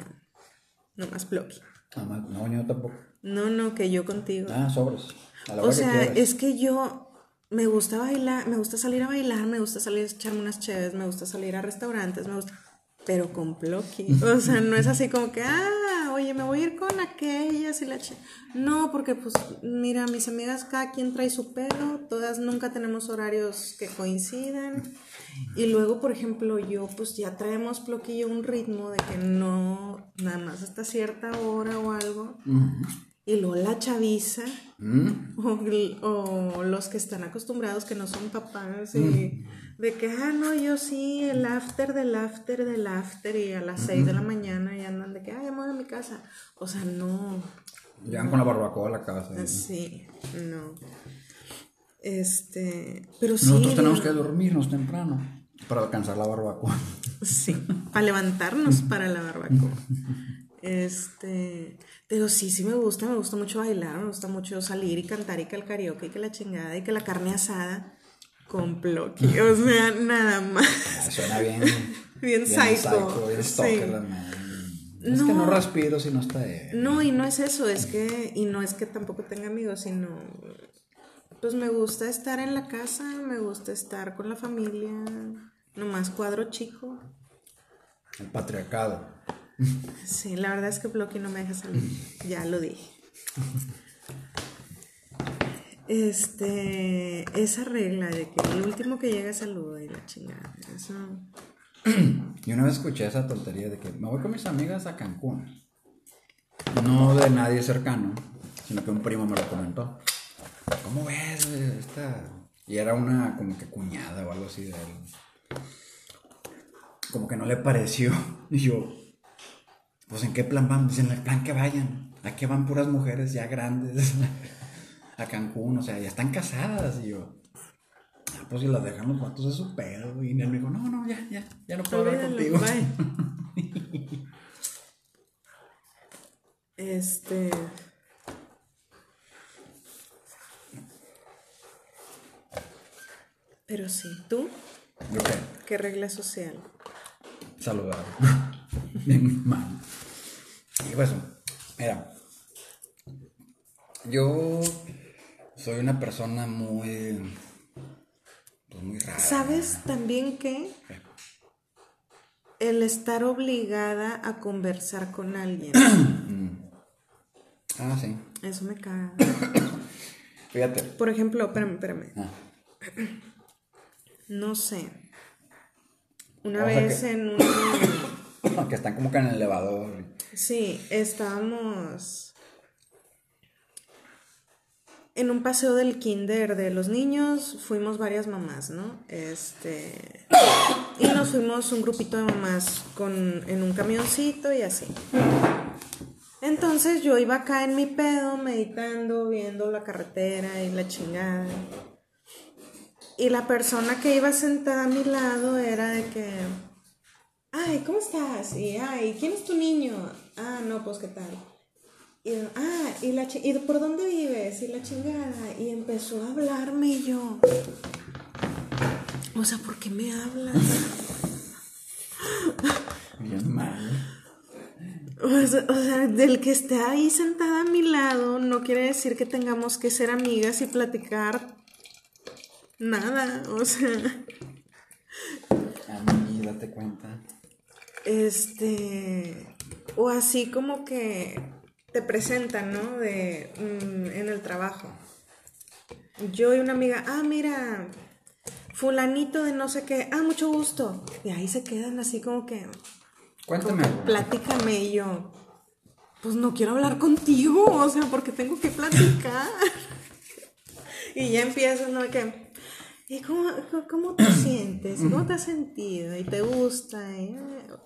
No más Plocky. Más, no, yo tampoco. No, no, que yo contigo. Ah, sobres. A la O que sea, es que yo me gusta bailar, me gusta salir a bailar, me gusta salir a echarme unas chéves, me gusta salir a restaurantes, me gusta, pero con Plocky. O sea, no es así como que, ah, oye, me voy a ir con aquellas y la ch No, porque pues, mira, mis amigas, cada quien trae su pedo, todas nunca tenemos horarios que coincidan. Y luego, por ejemplo, yo pues ya traemos yo un ritmo de que no, nada más hasta cierta hora o algo. Y luego la chaviza. Mm, O, o los que están acostumbrados que no son papás y de que, ah, no, yo sí, el after del after del after y a las 6 de la mañana y andan de que, ah, ya me voy a mi casa. O sea, no, Llegan con la barbacoa a la casa. y- sí, no. Este, pero sí. Nosotros tenemos que dormirnos temprano para alcanzar la barbacoa. Sí, para levantarnos para la barbacoa. Este, pero sí, sí me gusta, me gusta mucho bailar, me gusta mucho salir y cantar y que el karaoke y que la chingada y que la carne asada con Plocky, o sea, nada más. Ah, Suena bien. Bien psycho, bien sí. la madre. Es que no respiro si no está. No, y no es eso, es que, y no es que tampoco tenga amigos, sino, pues me gusta estar en la casa, me gusta estar con la familia, nomás cuadro chico. El patriarcado. Sí, la verdad es que Blocky no me deja salir. Ya lo dije. Este, esa regla de que el último que llega saluda y la chingada, eso. Y una vez escuché esa tontería de que me voy con mis amigas a Cancún. No de nadie cercano, sino que un primo me lo comentó. ¿Cómo ves güey, esta? Y era una como que cuñada o algo así de él. Como que no le pareció. Y yo, pues ¿en qué plan van? Dicen, en el plan que vayan. Aquí van puras mujeres ya grandes a Cancún, o sea, ya están casadas. Y yo, ah, pues si las dejan los vatos es su pedo. Y él me dijo, no, no, ya, ya, ya no puedo hablar contigo. Este. Pero sí, ¿tú? ¿Yo qué? ¿Qué regla social? Saludar. Bien mal. Y pues, mira. Yo soy una persona muy. Pues muy rara. ¿Sabes también que el estar obligada a conversar con alguien? Ah, sí. Eso me caga. Fíjate. Por ejemplo, espérame, espérame. Ah. No sé. Una O sea vez que- en un... Que están como que en el elevador. Sí, estábamos en un paseo del kinder de los niños, fuimos varias mamás, ¿no? Este y nos fuimos un grupito de mamás con en un camioncito y así. Entonces yo iba acá en mi pedo meditando, viendo la carretera y la chingada. Y la persona que iba sentada a mi lado era de que ay, ¿cómo estás? Y, ay, ¿quién es tu niño? Ah, no, pues, ¿qué tal? Y, ah, ¿y, la ¿y por dónde vives? Y la chingada. Y empezó a hablarme y yo. O sea, ¿por qué me hablas? Bien mal. O sea, o sea, del que esté ahí sentada a mi lado no quiere decir que tengamos que ser amigas y platicar nada. O sea, A mí, date cuenta. este. O así como que te presentan, ¿no? De. mm, en el trabajo. Yo y una amiga, ah, mira, fulanito de no sé qué, ah, mucho gusto. Y ahí se quedan así como que. Cuéntame algo. Platícame y yo. Pues no quiero hablar contigo, o sea, porque tengo que platicar. y ya empiezas, ¿no? Que, ¿y cómo, cómo- te sientes? ¿Cómo te has sentido? ¿Y te gusta? ¿Y,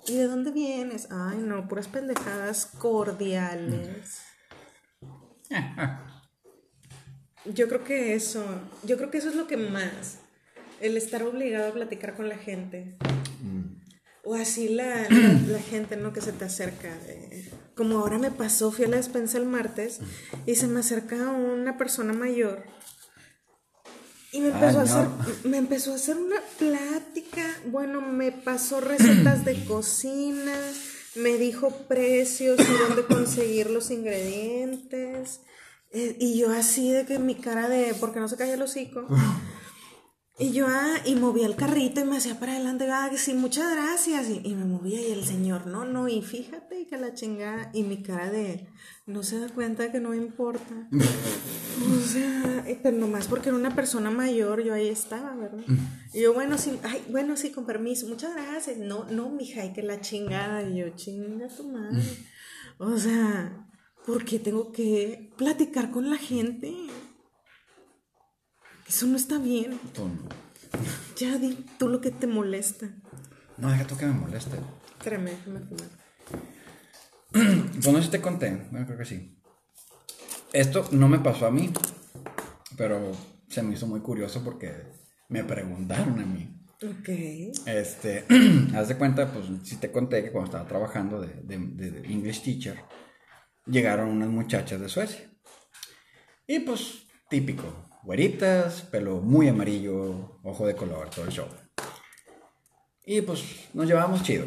¿y de dónde vienes? Ay, no, puras pendejadas cordiales. Yo creo que eso, yo creo que eso es lo que más, el estar obligado a platicar con la gente. O así la, la, gente, ¿no? Que se te acerca. como ahora me pasó, fui a la despensa el martes y se me acerca una persona mayor. Y me empezó, a Ay, no. hacer, me empezó a hacer una plática. Bueno, me pasó recetas de cocina, me dijo precios y dónde conseguir los ingredientes. Eh, y yo así de que mi cara de, porque no se calla el hocico. Y yo, ah, y movía el carrito y me hacía para adelante, ah, sí, muchas gracias. Y, y me movía y el señor, no, no, y fíjate que la chingada, y mi cara de, no se da cuenta que no me importa. o sea, eh, pero nomás porque era una persona mayor, yo ahí estaba, ¿verdad? Y yo, bueno, sí, ay, bueno, sí, con permiso, muchas gracias. No, no, mija, y que la chingada. Y yo, chinga tu madre. O sea, ¿por qué tengo que platicar con la gente? Eso no está bien. Tú no. Ya di tú lo que te molesta. No, deja tú que me moleste. Espérame, déjame fumar. Pues no sé si te conté. Bueno, creo que sí. Esto no me pasó a mí, pero se me hizo muy curioso porque me preguntaron a mí. Ok. Este, haz de cuenta, pues sí te conté que cuando estaba trabajando de, de- de English teacher, llegaron unas muchachas de Suecia. Y pues, típico, güeritas, pelo muy amarillo, ojo de color, todo el show. Y pues nos llevábamos chido.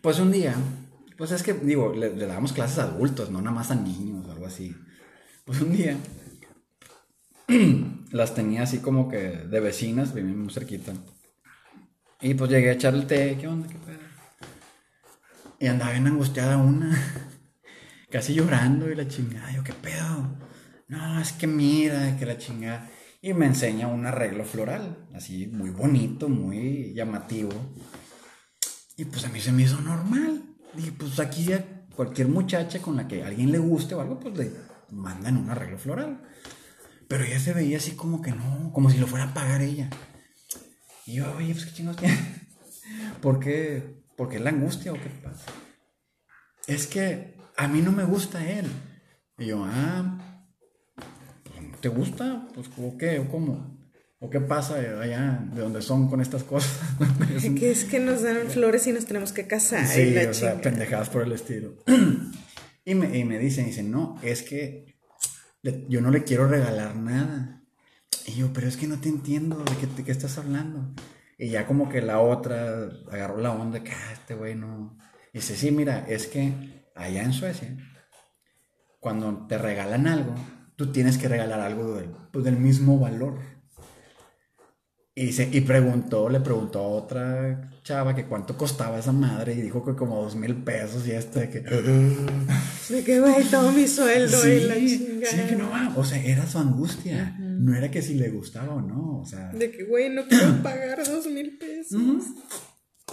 Pues un día, pues es que, digo, le, le dábamos clases a adultos, no nada más a niños algo así. Pues un día las tenía así como que de vecinas, muy cerquita. Y pues llegué a echarle el té, ¿qué onda? ¿Qué pedo? Y andaba bien angustiada una, casi llorando y la chingada. Yo, ¿qué pedo? No, es que mira, que la chingada. Y me enseña un arreglo floral, así muy bonito, muy llamativo. Y pues a mí se me hizo normal. Y pues aquí a cualquier muchacha con la que alguien le guste o algo, pues le mandan un arreglo floral. Pero ella se veía así como que no, como si lo fuera a pagar ella. Y yo, oye, pues qué chingados tiene. ¿Por qué? ¿Por qué la angustia o qué pasa? Es que a mí no me gusta él. Y yo, ah, ¿te gusta? Pues, ¿o qué? ¿O cómo? ¿O qué pasa allá de donde son con estas cosas? Que es que nos dan flores y nos tenemos que casar. Sí, la o sea, pendejadas por el estilo. Y me, y me dicen, dicen, no, es que le- yo no le quiero regalar nada. Y yo, pero es que no te entiendo, ¿de qué, de qué estás hablando? Y ya como que la otra agarró la onda, que ah, este güey no. Y dice, sí, mira, es que allá en Suecia, cuando te regalan algo, tú tienes que regalar algo del, pues, del mismo valor. Y, se, y preguntó, le preguntó a otra chava que cuánto costaba esa madre y dijo que como dos mil pesos y este que... De que, güey, todo mi sueldo y la chingada. sí, que no, va, o sea, era su angustia, no era que si le gustaba o no, o sea... De que, güey, no quiero pagar dos mil pesos. Ujú.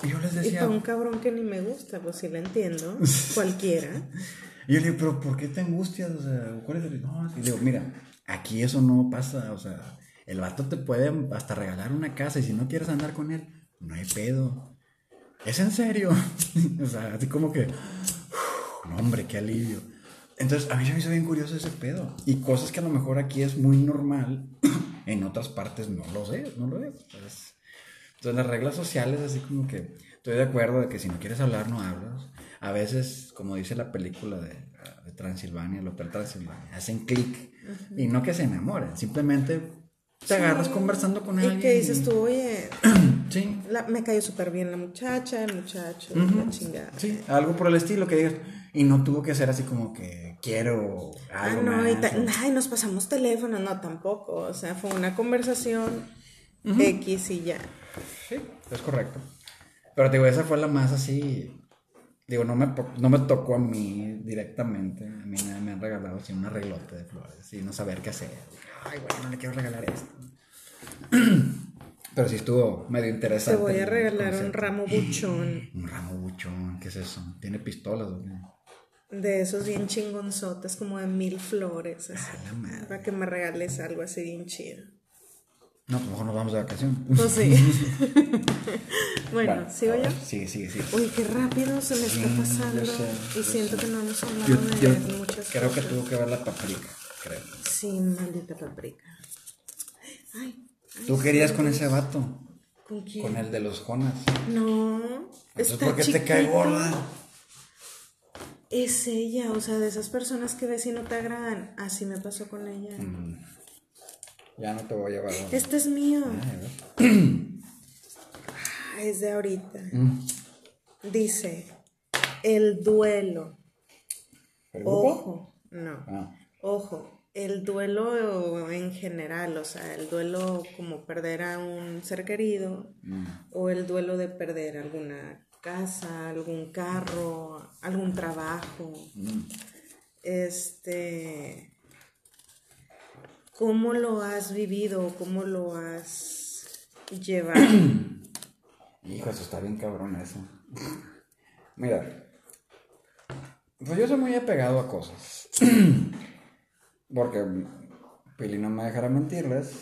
Y yo les Y decía, para un cabrón que ni me gusta, pues sí la entiendo. Cualquiera. Y yo le digo, pero ¿por qué te angustias? O sea, ¿cuál es el...? No, y le digo, mira, aquí eso no pasa, o sea, el vato te puede hasta regalar una casa y si no quieres andar con él, no hay pedo. ¿Es en serio? o sea, así como que, hombre, qué alivio. Entonces, a mí se me hizo bien curioso ese pedo. Y cosas que a lo mejor aquí es muy normal, en otras partes no lo sé, no lo es. Entonces, las reglas sociales, así como que estoy de acuerdo de que si no quieres hablar, no hablas. A veces, como dice la película de, de Transilvania, el Hotel Transilvania, hacen clic. Y no que se enamoren, simplemente te agarras conversando con alguien. Y que dices tú, oye, Sí, la- me cayó súper bien la muchacha, el muchacho, la chingada. sí, algo por el estilo que digas. Y no tuvo que ser así como que quiero Ah, algo no, y, más, o- ay, nos pasamos teléfono, no, tampoco. O sea, fue una conversación X y ya. Sí, es correcto. Pero te digo, esa fue la más así. Digo, no me, no me tocó a mí directamente. A mí me, me han regalado así un arreglote de flores y no saber qué hacer. Ay, güey, no le quiero regalar esto. Pero sí estuvo medio Te interesante. voy a regalar un ramo buchón Un ramo buchón, ¿qué es eso? ¿Tiene pistolas o qué? de esos bien chingonzotes, como de mil flores, así, la madre. para que me regales algo así bien chido. No, pues mejor nos vamos de vacación. Pues sí. bueno, ¿sigo yo? Sí, sí, sí. Uy, qué rápido se me está pasando. sé, y siento sé. que no hemos hablado Yo, de yo muchas creo que cosas. tuvo que ver la paprika, creo. Sí, maldita paprika. Ay, ay, Tú querías con ese vato, ¿con quién? con el de los Jonas. No, Entonces, ¿por qué te cae gorda? Es ella, o sea, de esas personas que ves y no te agradan. Así me pasó con ella. Mm. Ya no te voy a llevar. Este es mío. Ay, a ver. Ah, Es de ahorita. Mm. Dice, el duelo. ¿El? Ojo, no. Ah, Ojo, el duelo en general, o sea, el duelo como perder a un ser querido mm. o el duelo de perder alguna casa, algún carro, algún trabajo. Mm. Este, ¿cómo lo has vivido? ¿Cómo lo has llevado? Hijo, eso está bien cabrón eso. Mira, pues yo soy muy apegado a cosas. Porque Pili no me dejará mentirles.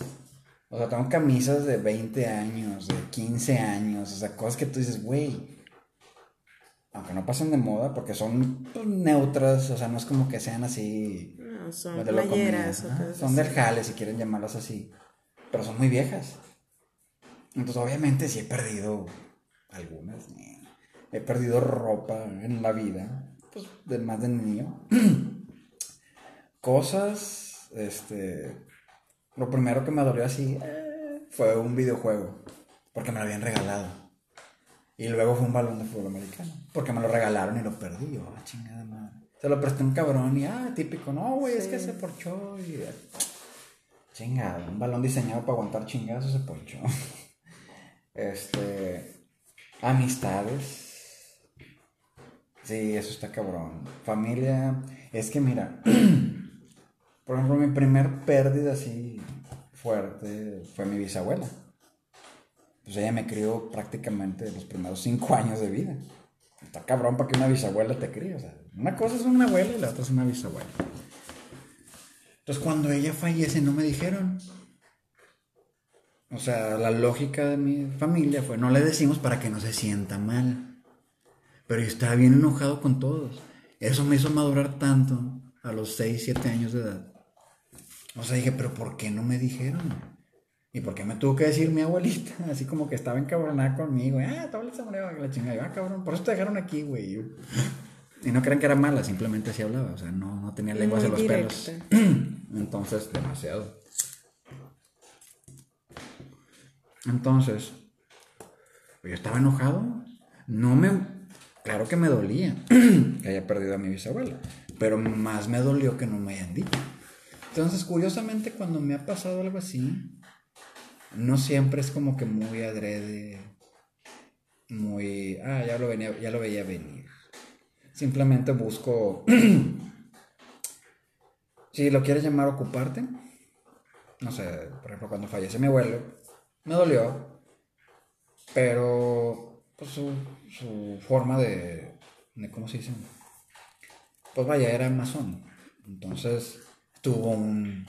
O sea, tengo camisas de 20 años, de 15 años, o sea, cosas que tú dices, güey. Aunque no pasen de moda, porque son neutras, o sea, no es como que sean así. No, son playeras comida, Son del jale, si quieren llamarlas así. Pero son muy viejas. Entonces, obviamente, sí he perdido algunas. He perdido ropa en la vida. Pues, de más de niño. Cosas, este. Lo primero que me dolió así eh, fue un videojuego. Porque me lo habían regalado. Y luego fue un balón de fútbol americano. Porque me lo regalaron y lo perdí. Yo, ah, chingada madre. Se lo presté a un cabrón y, ah, típico. No, güey, es que se porchó. Y, chingado. Un balón diseñado para aguantar chingazos se porchó. este. Amistades. Sí, eso está cabrón. Familia. Es que mira. por ejemplo, mi primer pérdida así fuerte fue mi bisabuela. Pues ella me crió prácticamente los primeros cinco años de vida. Está cabrón para que una bisabuela te críe. O sea, una cosa es una abuela y la otra es una bisabuela. Entonces, cuando ella fallece, no me dijeron. O sea, la lógica de mi familia fue: no le decimos para que no se sienta mal. Pero yo estaba bien enojado con todos. Eso me hizo madurar tanto a los 6, 7 años de edad. O sea, dije, pero ¿por qué no me dijeron? ¿Y por qué me tuvo que decir mi abuelita? Así como que estaba encabronada conmigo. Ah, tu abuelita se la chingada. Ah, cabrón, por eso te dejaron aquí, güey. Y no crean que era mala, simplemente así hablaba, o sea, no, no tenía lenguas en los pelos. Entonces, demasiado. Entonces, yo estaba enojado. No me. Claro que me dolía que haya perdido a mi bisabuela. Pero más me dolió que no me hayan dicho. Entonces, curiosamente, cuando me ha pasado algo así, no siempre es como que muy adrede, muy. Ah, ya lo, venía, ya lo veía venir. Simplemente busco. si lo quieres llamar ocuparte, no sé, por ejemplo, cuando fallece mi abuelo, me dolió, pero pues, su, su forma de, de, ¿cómo se dice? Pues vaya, era masón. Entonces tuvo un,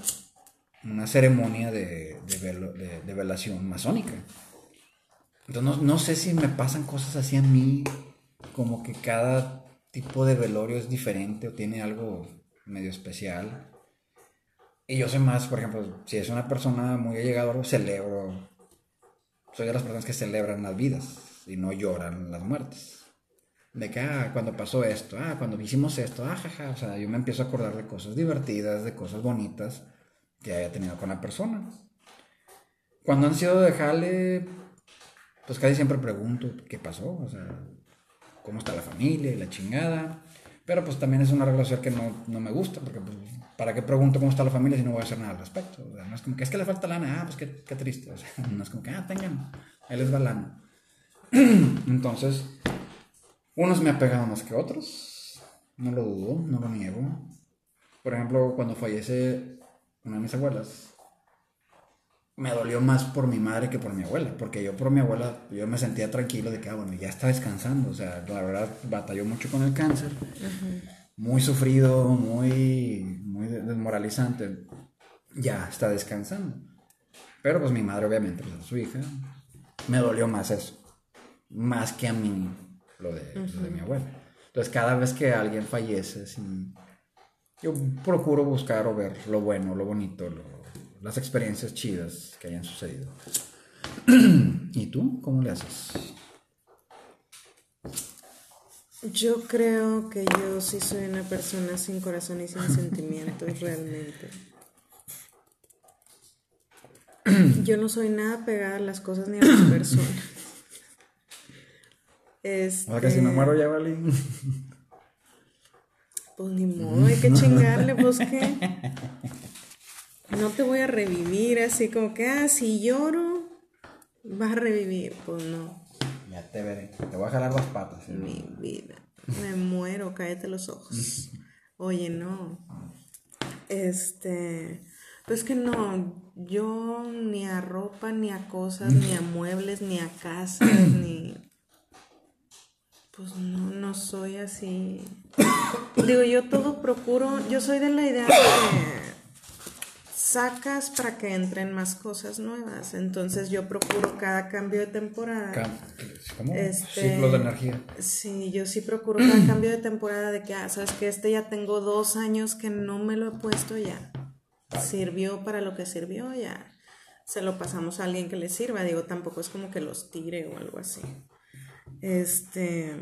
una ceremonia de, de, de, velación masónica. Entonces no, no, sé si me pasan cosas así a mí, como que cada tipo de velorio es diferente o tiene algo medio especial. Y yo sé más, por ejemplo, si es una persona muy allegada, celebro. Soy de las personas que celebran las vidas y no lloran las muertes. De que, ah, cuando pasó esto, ah, cuando hicimos esto, ah, jaja. O sea, yo me empiezo a acordar de cosas divertidas, de cosas bonitas que haya tenido con la persona. Cuando han sido de jale, pues casi siempre pregunto qué pasó, o sea, cómo está la familia y la chingada. Pero pues también es una relación que no, no me gusta, porque pues, ¿para qué pregunto cómo está la familia si no voy a hacer nada al respecto? No es como que es que le falta lana, ah, pues qué, qué triste. No es como que, ah, tengan, él les va. Entonces, unos me ha pegado más que otros, no lo dudo, no lo niego. Por ejemplo, cuando fallece una de mis abuelas, me dolió más por mi madre que por mi abuela, porque yo por mi abuela, yo me sentía tranquilo de que, ah, bueno, ya está descansando, o sea, la verdad batalló mucho con el cáncer, muy sufrido, muy, muy desmoralizante, ya está descansando. Pero pues mi madre obviamente, pues su hija, me dolió más eso, más que a mí lo de, lo de mi abuela. Entonces cada vez que alguien fallece, yo procuro buscar o ver lo bueno, lo bonito, las experiencias chidas que hayan sucedido. ¿Y tú cómo le haces? Yo creo que yo sí soy una persona sin corazón y sin sentimientos realmente. Yo no soy nada pegada a las cosas ni a las personas. Este... Ahora que si me muero ya vale. Pues ni modo, hay que chingarle, pues qué. No te voy a revivir así como que, ah, si lloro, vas a revivir. Pues no. Ya te veré. Te voy a jalar las patas. Mi vida. Me muero, cállate los ojos. Oye, no. Este. Pues que no, yo ni a ropa, ni a cosas, ni a muebles, ni a casas, ni pues no, no soy así. Digo, yo todo procuro, yo soy de la idea de que sacas para que entren más cosas nuevas. Entonces yo procuro cada cambio de temporada. ¿Cómo? Este, Ciclos de energía. Sí, yo sí procuro cada cambio de temporada de que, ah, sabes que este ya tengo dos años que no me lo he puesto ya. Sirvió para lo que sirvió, ya. Se lo pasamos a alguien que le sirva. Digo, tampoco es como que los tire o algo así. Este,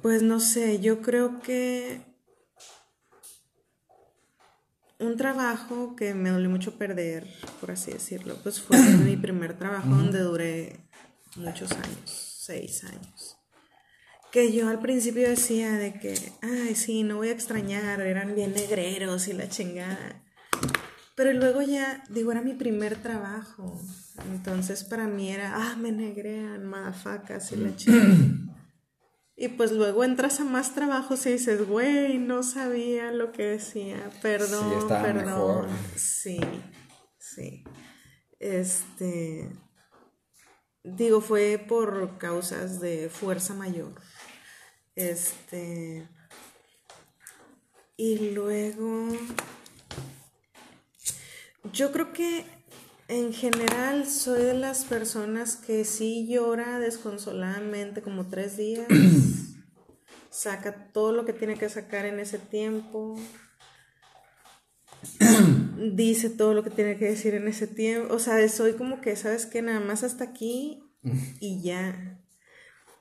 pues no sé, yo creo que un trabajo que me dolió mucho perder, por así decirlo, pues fue mi primer trabajo donde duré muchos años, seis años. Que yo al principio decía de que, ay, sí, no voy a extrañar, eran bien negreros y la chingada. Pero luego ya, digo, era mi primer trabajo. Entonces para mí era, ah, me negrean, madafacas y la chica. Y pues luego entras a más trabajos y dices, güey, no sabía lo que decía, perdón, perdón. Sí, sí. Este, digo, fue por causas de fuerza mayor. Este, y luego yo creo que en general soy de las personas que sí llora desconsoladamente como tres días. Saca todo lo que tiene que sacar en ese tiempo. Dice todo lo que tiene que decir en ese tiempo. O sea, soy como que, ¿sabes qué? Nada más hasta aquí y ya.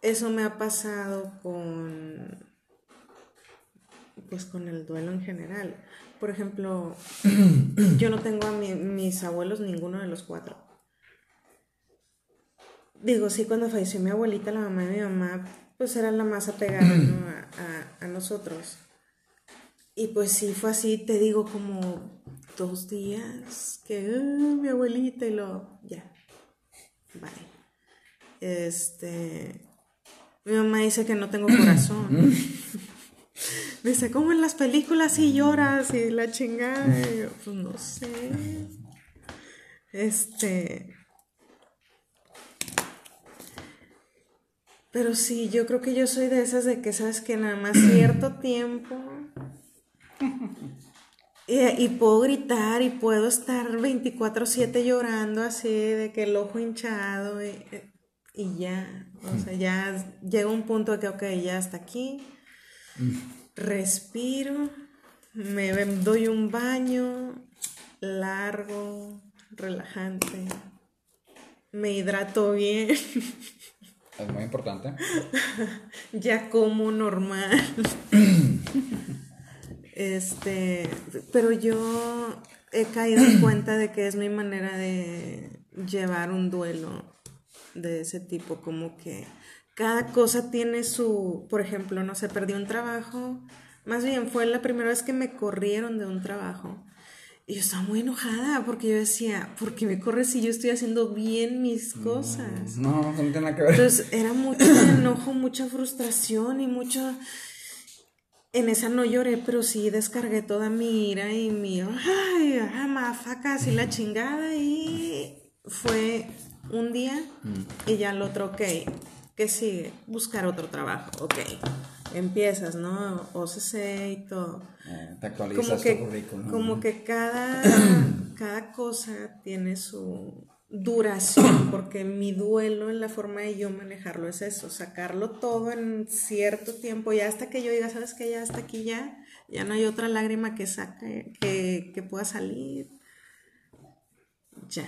eso me ha pasado con pues con el duelo en general. Por ejemplo, yo no tengo a mis abuelos ninguno de los cuatro. Digo, sí, cuando falleció mi abuelita, la mamá de mi mamá, pues era la más apegada a, nosotros. Y pues sí, fue así, te digo, como dos días que mi abuelita y lo, ya, vale. Este, mi mamá dice que no tengo corazón. Dice, como en las películas y lloras y la chingada. pues no sé. Este. Pero sí, yo creo que yo soy de esas de que sabes que nada más cierto tiempo. Y, puedo gritar y puedo estar 24/7 llorando así, de que el ojo hinchado y, y ya. O sea, ya llega un punto de que, ok, ya hasta aquí respiro, me doy un baño largo, relajante, me hidrato bien. Es muy importante. ya como normal. este, pero yo he caído en cuenta de que es mi manera de llevar un duelo de ese tipo, como que cada cosa tiene su, por ejemplo, no sé, perdí un trabajo, más bien fue la primera vez que me corrieron de un trabajo. Y yo estaba muy enojada porque yo decía, ¿por qué me corres si yo estoy haciendo bien mis cosas? No, no, tiene nada que ver. Entonces era mucho enojo, mucha frustración y mucho... En esa no lloré, pero sí descargué toda mi ira y mi... ¡Ay, mafaca! Así la chingada y fue un día mm. y ya el otro, ok, ¿Qué sigue? Buscar otro trabajo. Ok. Empiezas, ¿no? OCC y todo. Eh, te actualizas como que, tu currículum. Como que cada, cada cosa tiene su duración, porque mi duelo en la forma de yo manejarlo es eso, sacarlo todo en cierto tiempo, ya hasta que yo diga, ¿sabes qué? Ya hasta aquí ya, ya no hay otra lágrima que saque, que, que pueda salir. Ya.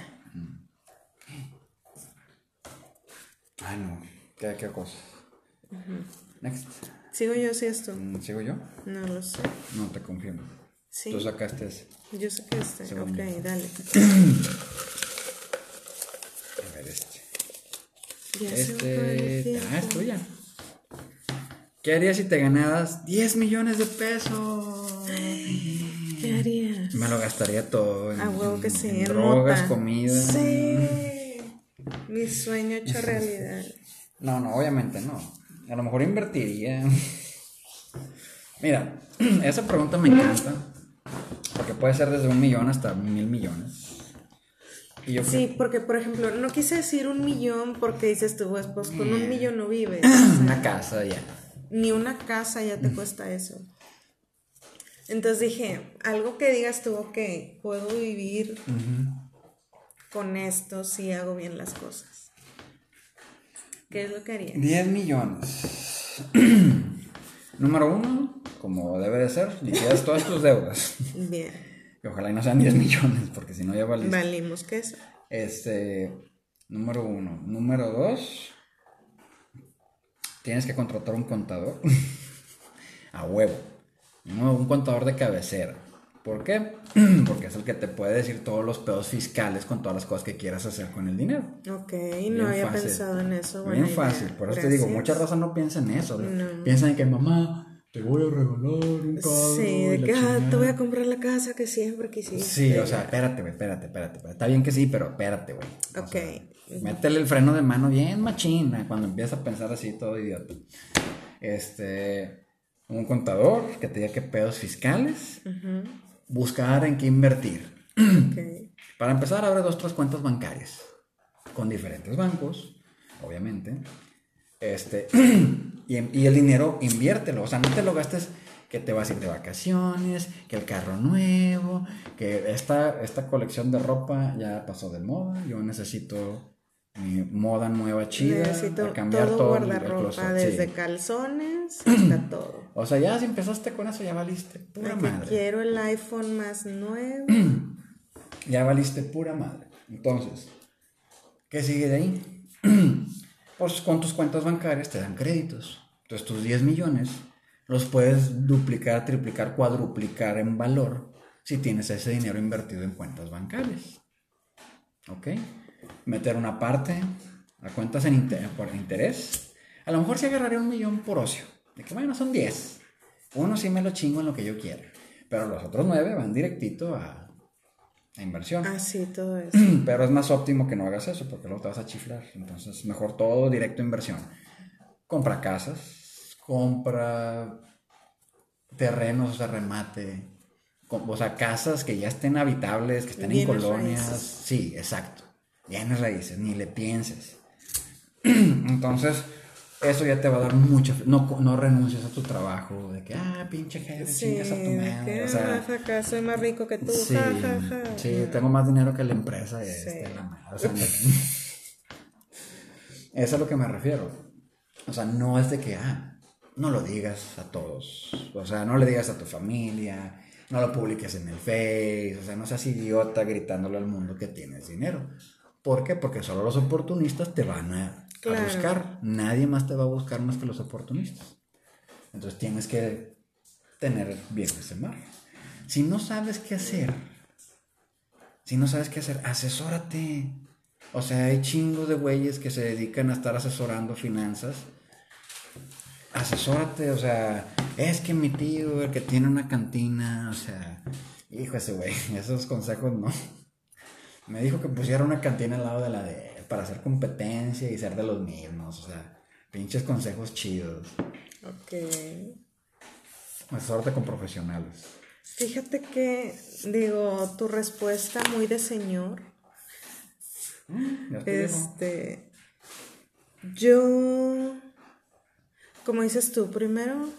Ah, no. ¿Qué, qué cosa? Next. ¿Sigo yo si esto? Mm, ¿Sigo yo? No lo sé. No, te confirmo. Sí. Tú sacaste ese. Yo saqué este. ok, dale. A ver este. Ya este. Ah, es tuya. ¿Qué harías si te ganaras 10 millones de pesos? ¿Qué harías? Me lo gastaría todo. En, ah, huevo que sí. En drogas, comida. Sí. Mi sueño hecho realidad. No, no, obviamente no. A lo mejor invertiría. Mira, esa pregunta me encanta. Porque puede ser desde un millón hasta mil millones. sí, porque por ejemplo, no quise decir un millón porque dices tú, pues, pues con un millón no vives. una casa ya. Ni una casa ya te cuesta eso. Entonces dije, algo que digas tú, ok, puedo vivir con esto si hago bien las cosas. ¿Qué es lo que harías? 10 millones. Número uno, como debe de ser, liquidas todas tus deudas. Bien. Y ojalá y no sean 10 millones, porque si no ya valimos. Valimos que eso. Este, número uno. Número dos, tienes que contratar un contador. A huevo. un contador de cabecera. ¿Por qué? Porque es el que te puede decir todos los pedos fiscales con todas las cosas que quieras hacer con el dinero. Ok, no había pensado en eso. Bien fácil, por eso te digo, muchas razas no piensan en eso. Piensan en que mamá, te voy a regalar un carro. Sí, de que ah, te voy a comprar la casa que siempre quisiste. Sí, o sea, espérate, güey, espérate, espérate, Está bien que sí, pero espérate, güey. Ok. métele el freno de mano bien machina cuando empiezas a pensar así todo idiota. Este, un contador que te diga qué pedos fiscales. Ajá buscar en qué invertir. Para empezar, abre dos, tres cuentas bancarias con diferentes bancos, obviamente. Este, y, el dinero inviértelo, o sea, no te lo gastes que te vas a ir de vacaciones, que el carro nuevo, que esta, esta colección de ropa ya pasó de moda, yo necesito mi moda nueva chida, Necesito cambiar todo, todo desde calzones hasta todo. O sea, ya si empezaste con eso, ya valiste pura madre. Quiero el iPhone más nuevo. ya valiste pura madre. Entonces, ¿qué sigue de ahí? Pues con tus cuentas bancarias te dan créditos. Entonces tus 10 millones los puedes duplicar, triplicar, cuadruplicar en valor si tienes ese dinero invertido en cuentas bancarias. ¿Ok? Meter una parte a cuentas en por interés. A lo mejor se agarraría un millón por ocio. De que bueno, son 10. Uno sí me lo chingo en lo que yo quiera. Pero los otros 9 van directito a, a inversión. Ah, sí, todo eso. Pero es más óptimo que no hagas eso porque luego te vas a chiflar. Entonces, mejor todo directo a inversión. Compra casas, compra terrenos de remate, o sea, casas que ya estén habitables, que estén en colonias. Sí, exacto. Bienes raíces, ni le pienses. Entonces, eso ya te va a dar mucha. No, no renuncies a tu trabajo, de que, ah, pinche jefe, sí, chingas a tu madre. O sea, acá soy más rico que tú, sí, Sí, tengo más dinero que la empresa. Este, o sea, eso es a lo que me refiero. O sea, no es de que, ah, no lo digas a todos. O sea, no le digas a tu familia, no lo publiques en el Face, o sea, no seas idiota gritándole al mundo que tienes dinero. ¿Por qué? Porque solo los oportunistas te van a, buscar. Nadie más te va a buscar más que los oportunistas. Entonces tienes que tener bien ese margen. Si no sabes qué hacer, si no sabes qué hacer, asesórate. O sea, hay chingos de güeyes que se dedican a estar asesorando finanzas asesórate, o sea, es que mi tío, el que tiene una cantina, o sea, hijo ese güey, esos consejos no. Me dijo que pusiera una cantina al lado de la de para hacer competencia y ser de los mismos, o sea, pinches consejos chidos. Ok. Asesórate con profesionales. Fíjate que, digo, tu respuesta muy de señor. Mm, este, yo como dices tú, primero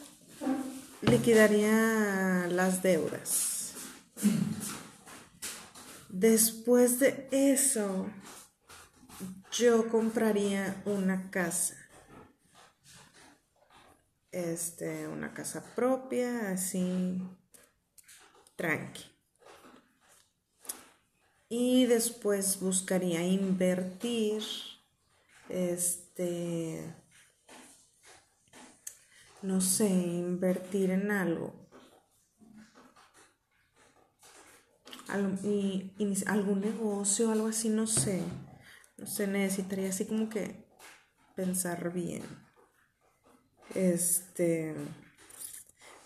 liquidaría las deudas. Después de eso, yo compraría una casa. Este, una casa propia, así, tranqui. Y después buscaría invertir, este, no sé, invertir en algo. Y, algún negocio, algo así, no sé. No sé, necesitaría así como que pensar bien. Este.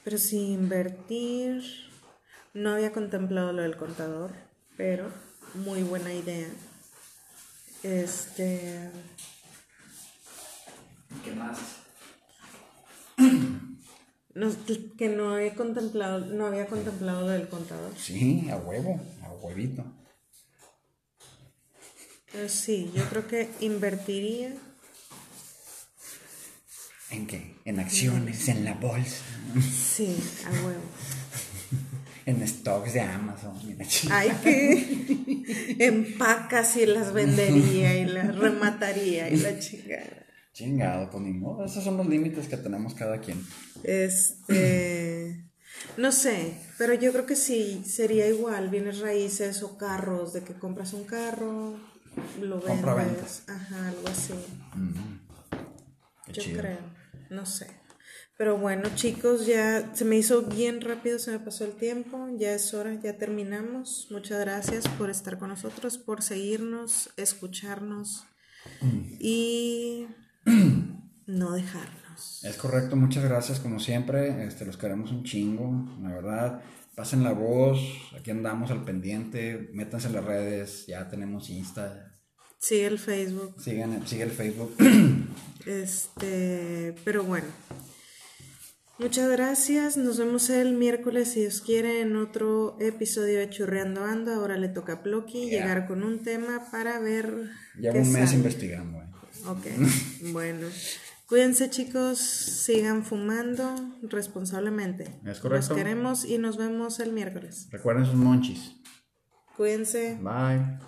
Pero sí, invertir. No había contemplado lo del contador, pero muy buena idea. Este. ¿Qué más? No, que no he contemplado, no había contemplado lo del contador. Sí, a huevo, a huevito. Sí, yo creo que invertiría. ¿En qué? En acciones, en la bolsa. Sí, a huevo. en stocks de Amazon. Ay, que empacas y las vendería y las remataría y la chingada. Chingado, pues ni modo. Esos son los límites que tenemos cada quien. Este. No sé, pero yo creo que sí, sería igual, bienes raíces o carros, de que compras un carro, lo vendes, ajá, algo así. yo creo, no sé. Pero bueno, chicos, ya se me hizo bien rápido, se me pasó el tiempo, ya es hora, ya terminamos. Muchas gracias por estar con nosotros, por seguirnos, escucharnos mm. y no dejarnos. Es correcto, muchas gracias como siempre, este, los queremos un chingo, la verdad. Pasen la voz, aquí andamos al pendiente, métanse en las redes, ya tenemos Insta. Sigue el Facebook. Sigan, sigue el Facebook. Este, pero bueno. Muchas gracias. Nos vemos el miércoles, si Dios quiere, en otro episodio de Churreando Ando. Ahora le toca a Plocky llegar con un tema para ver. Ya un mes investigando. Eh. Ok, bueno. Cuídense chicos, sigan fumando responsablemente. Es correcto. Los queremos y nos vemos el miércoles. Recuerden sus monchis. Cuídense. Bye.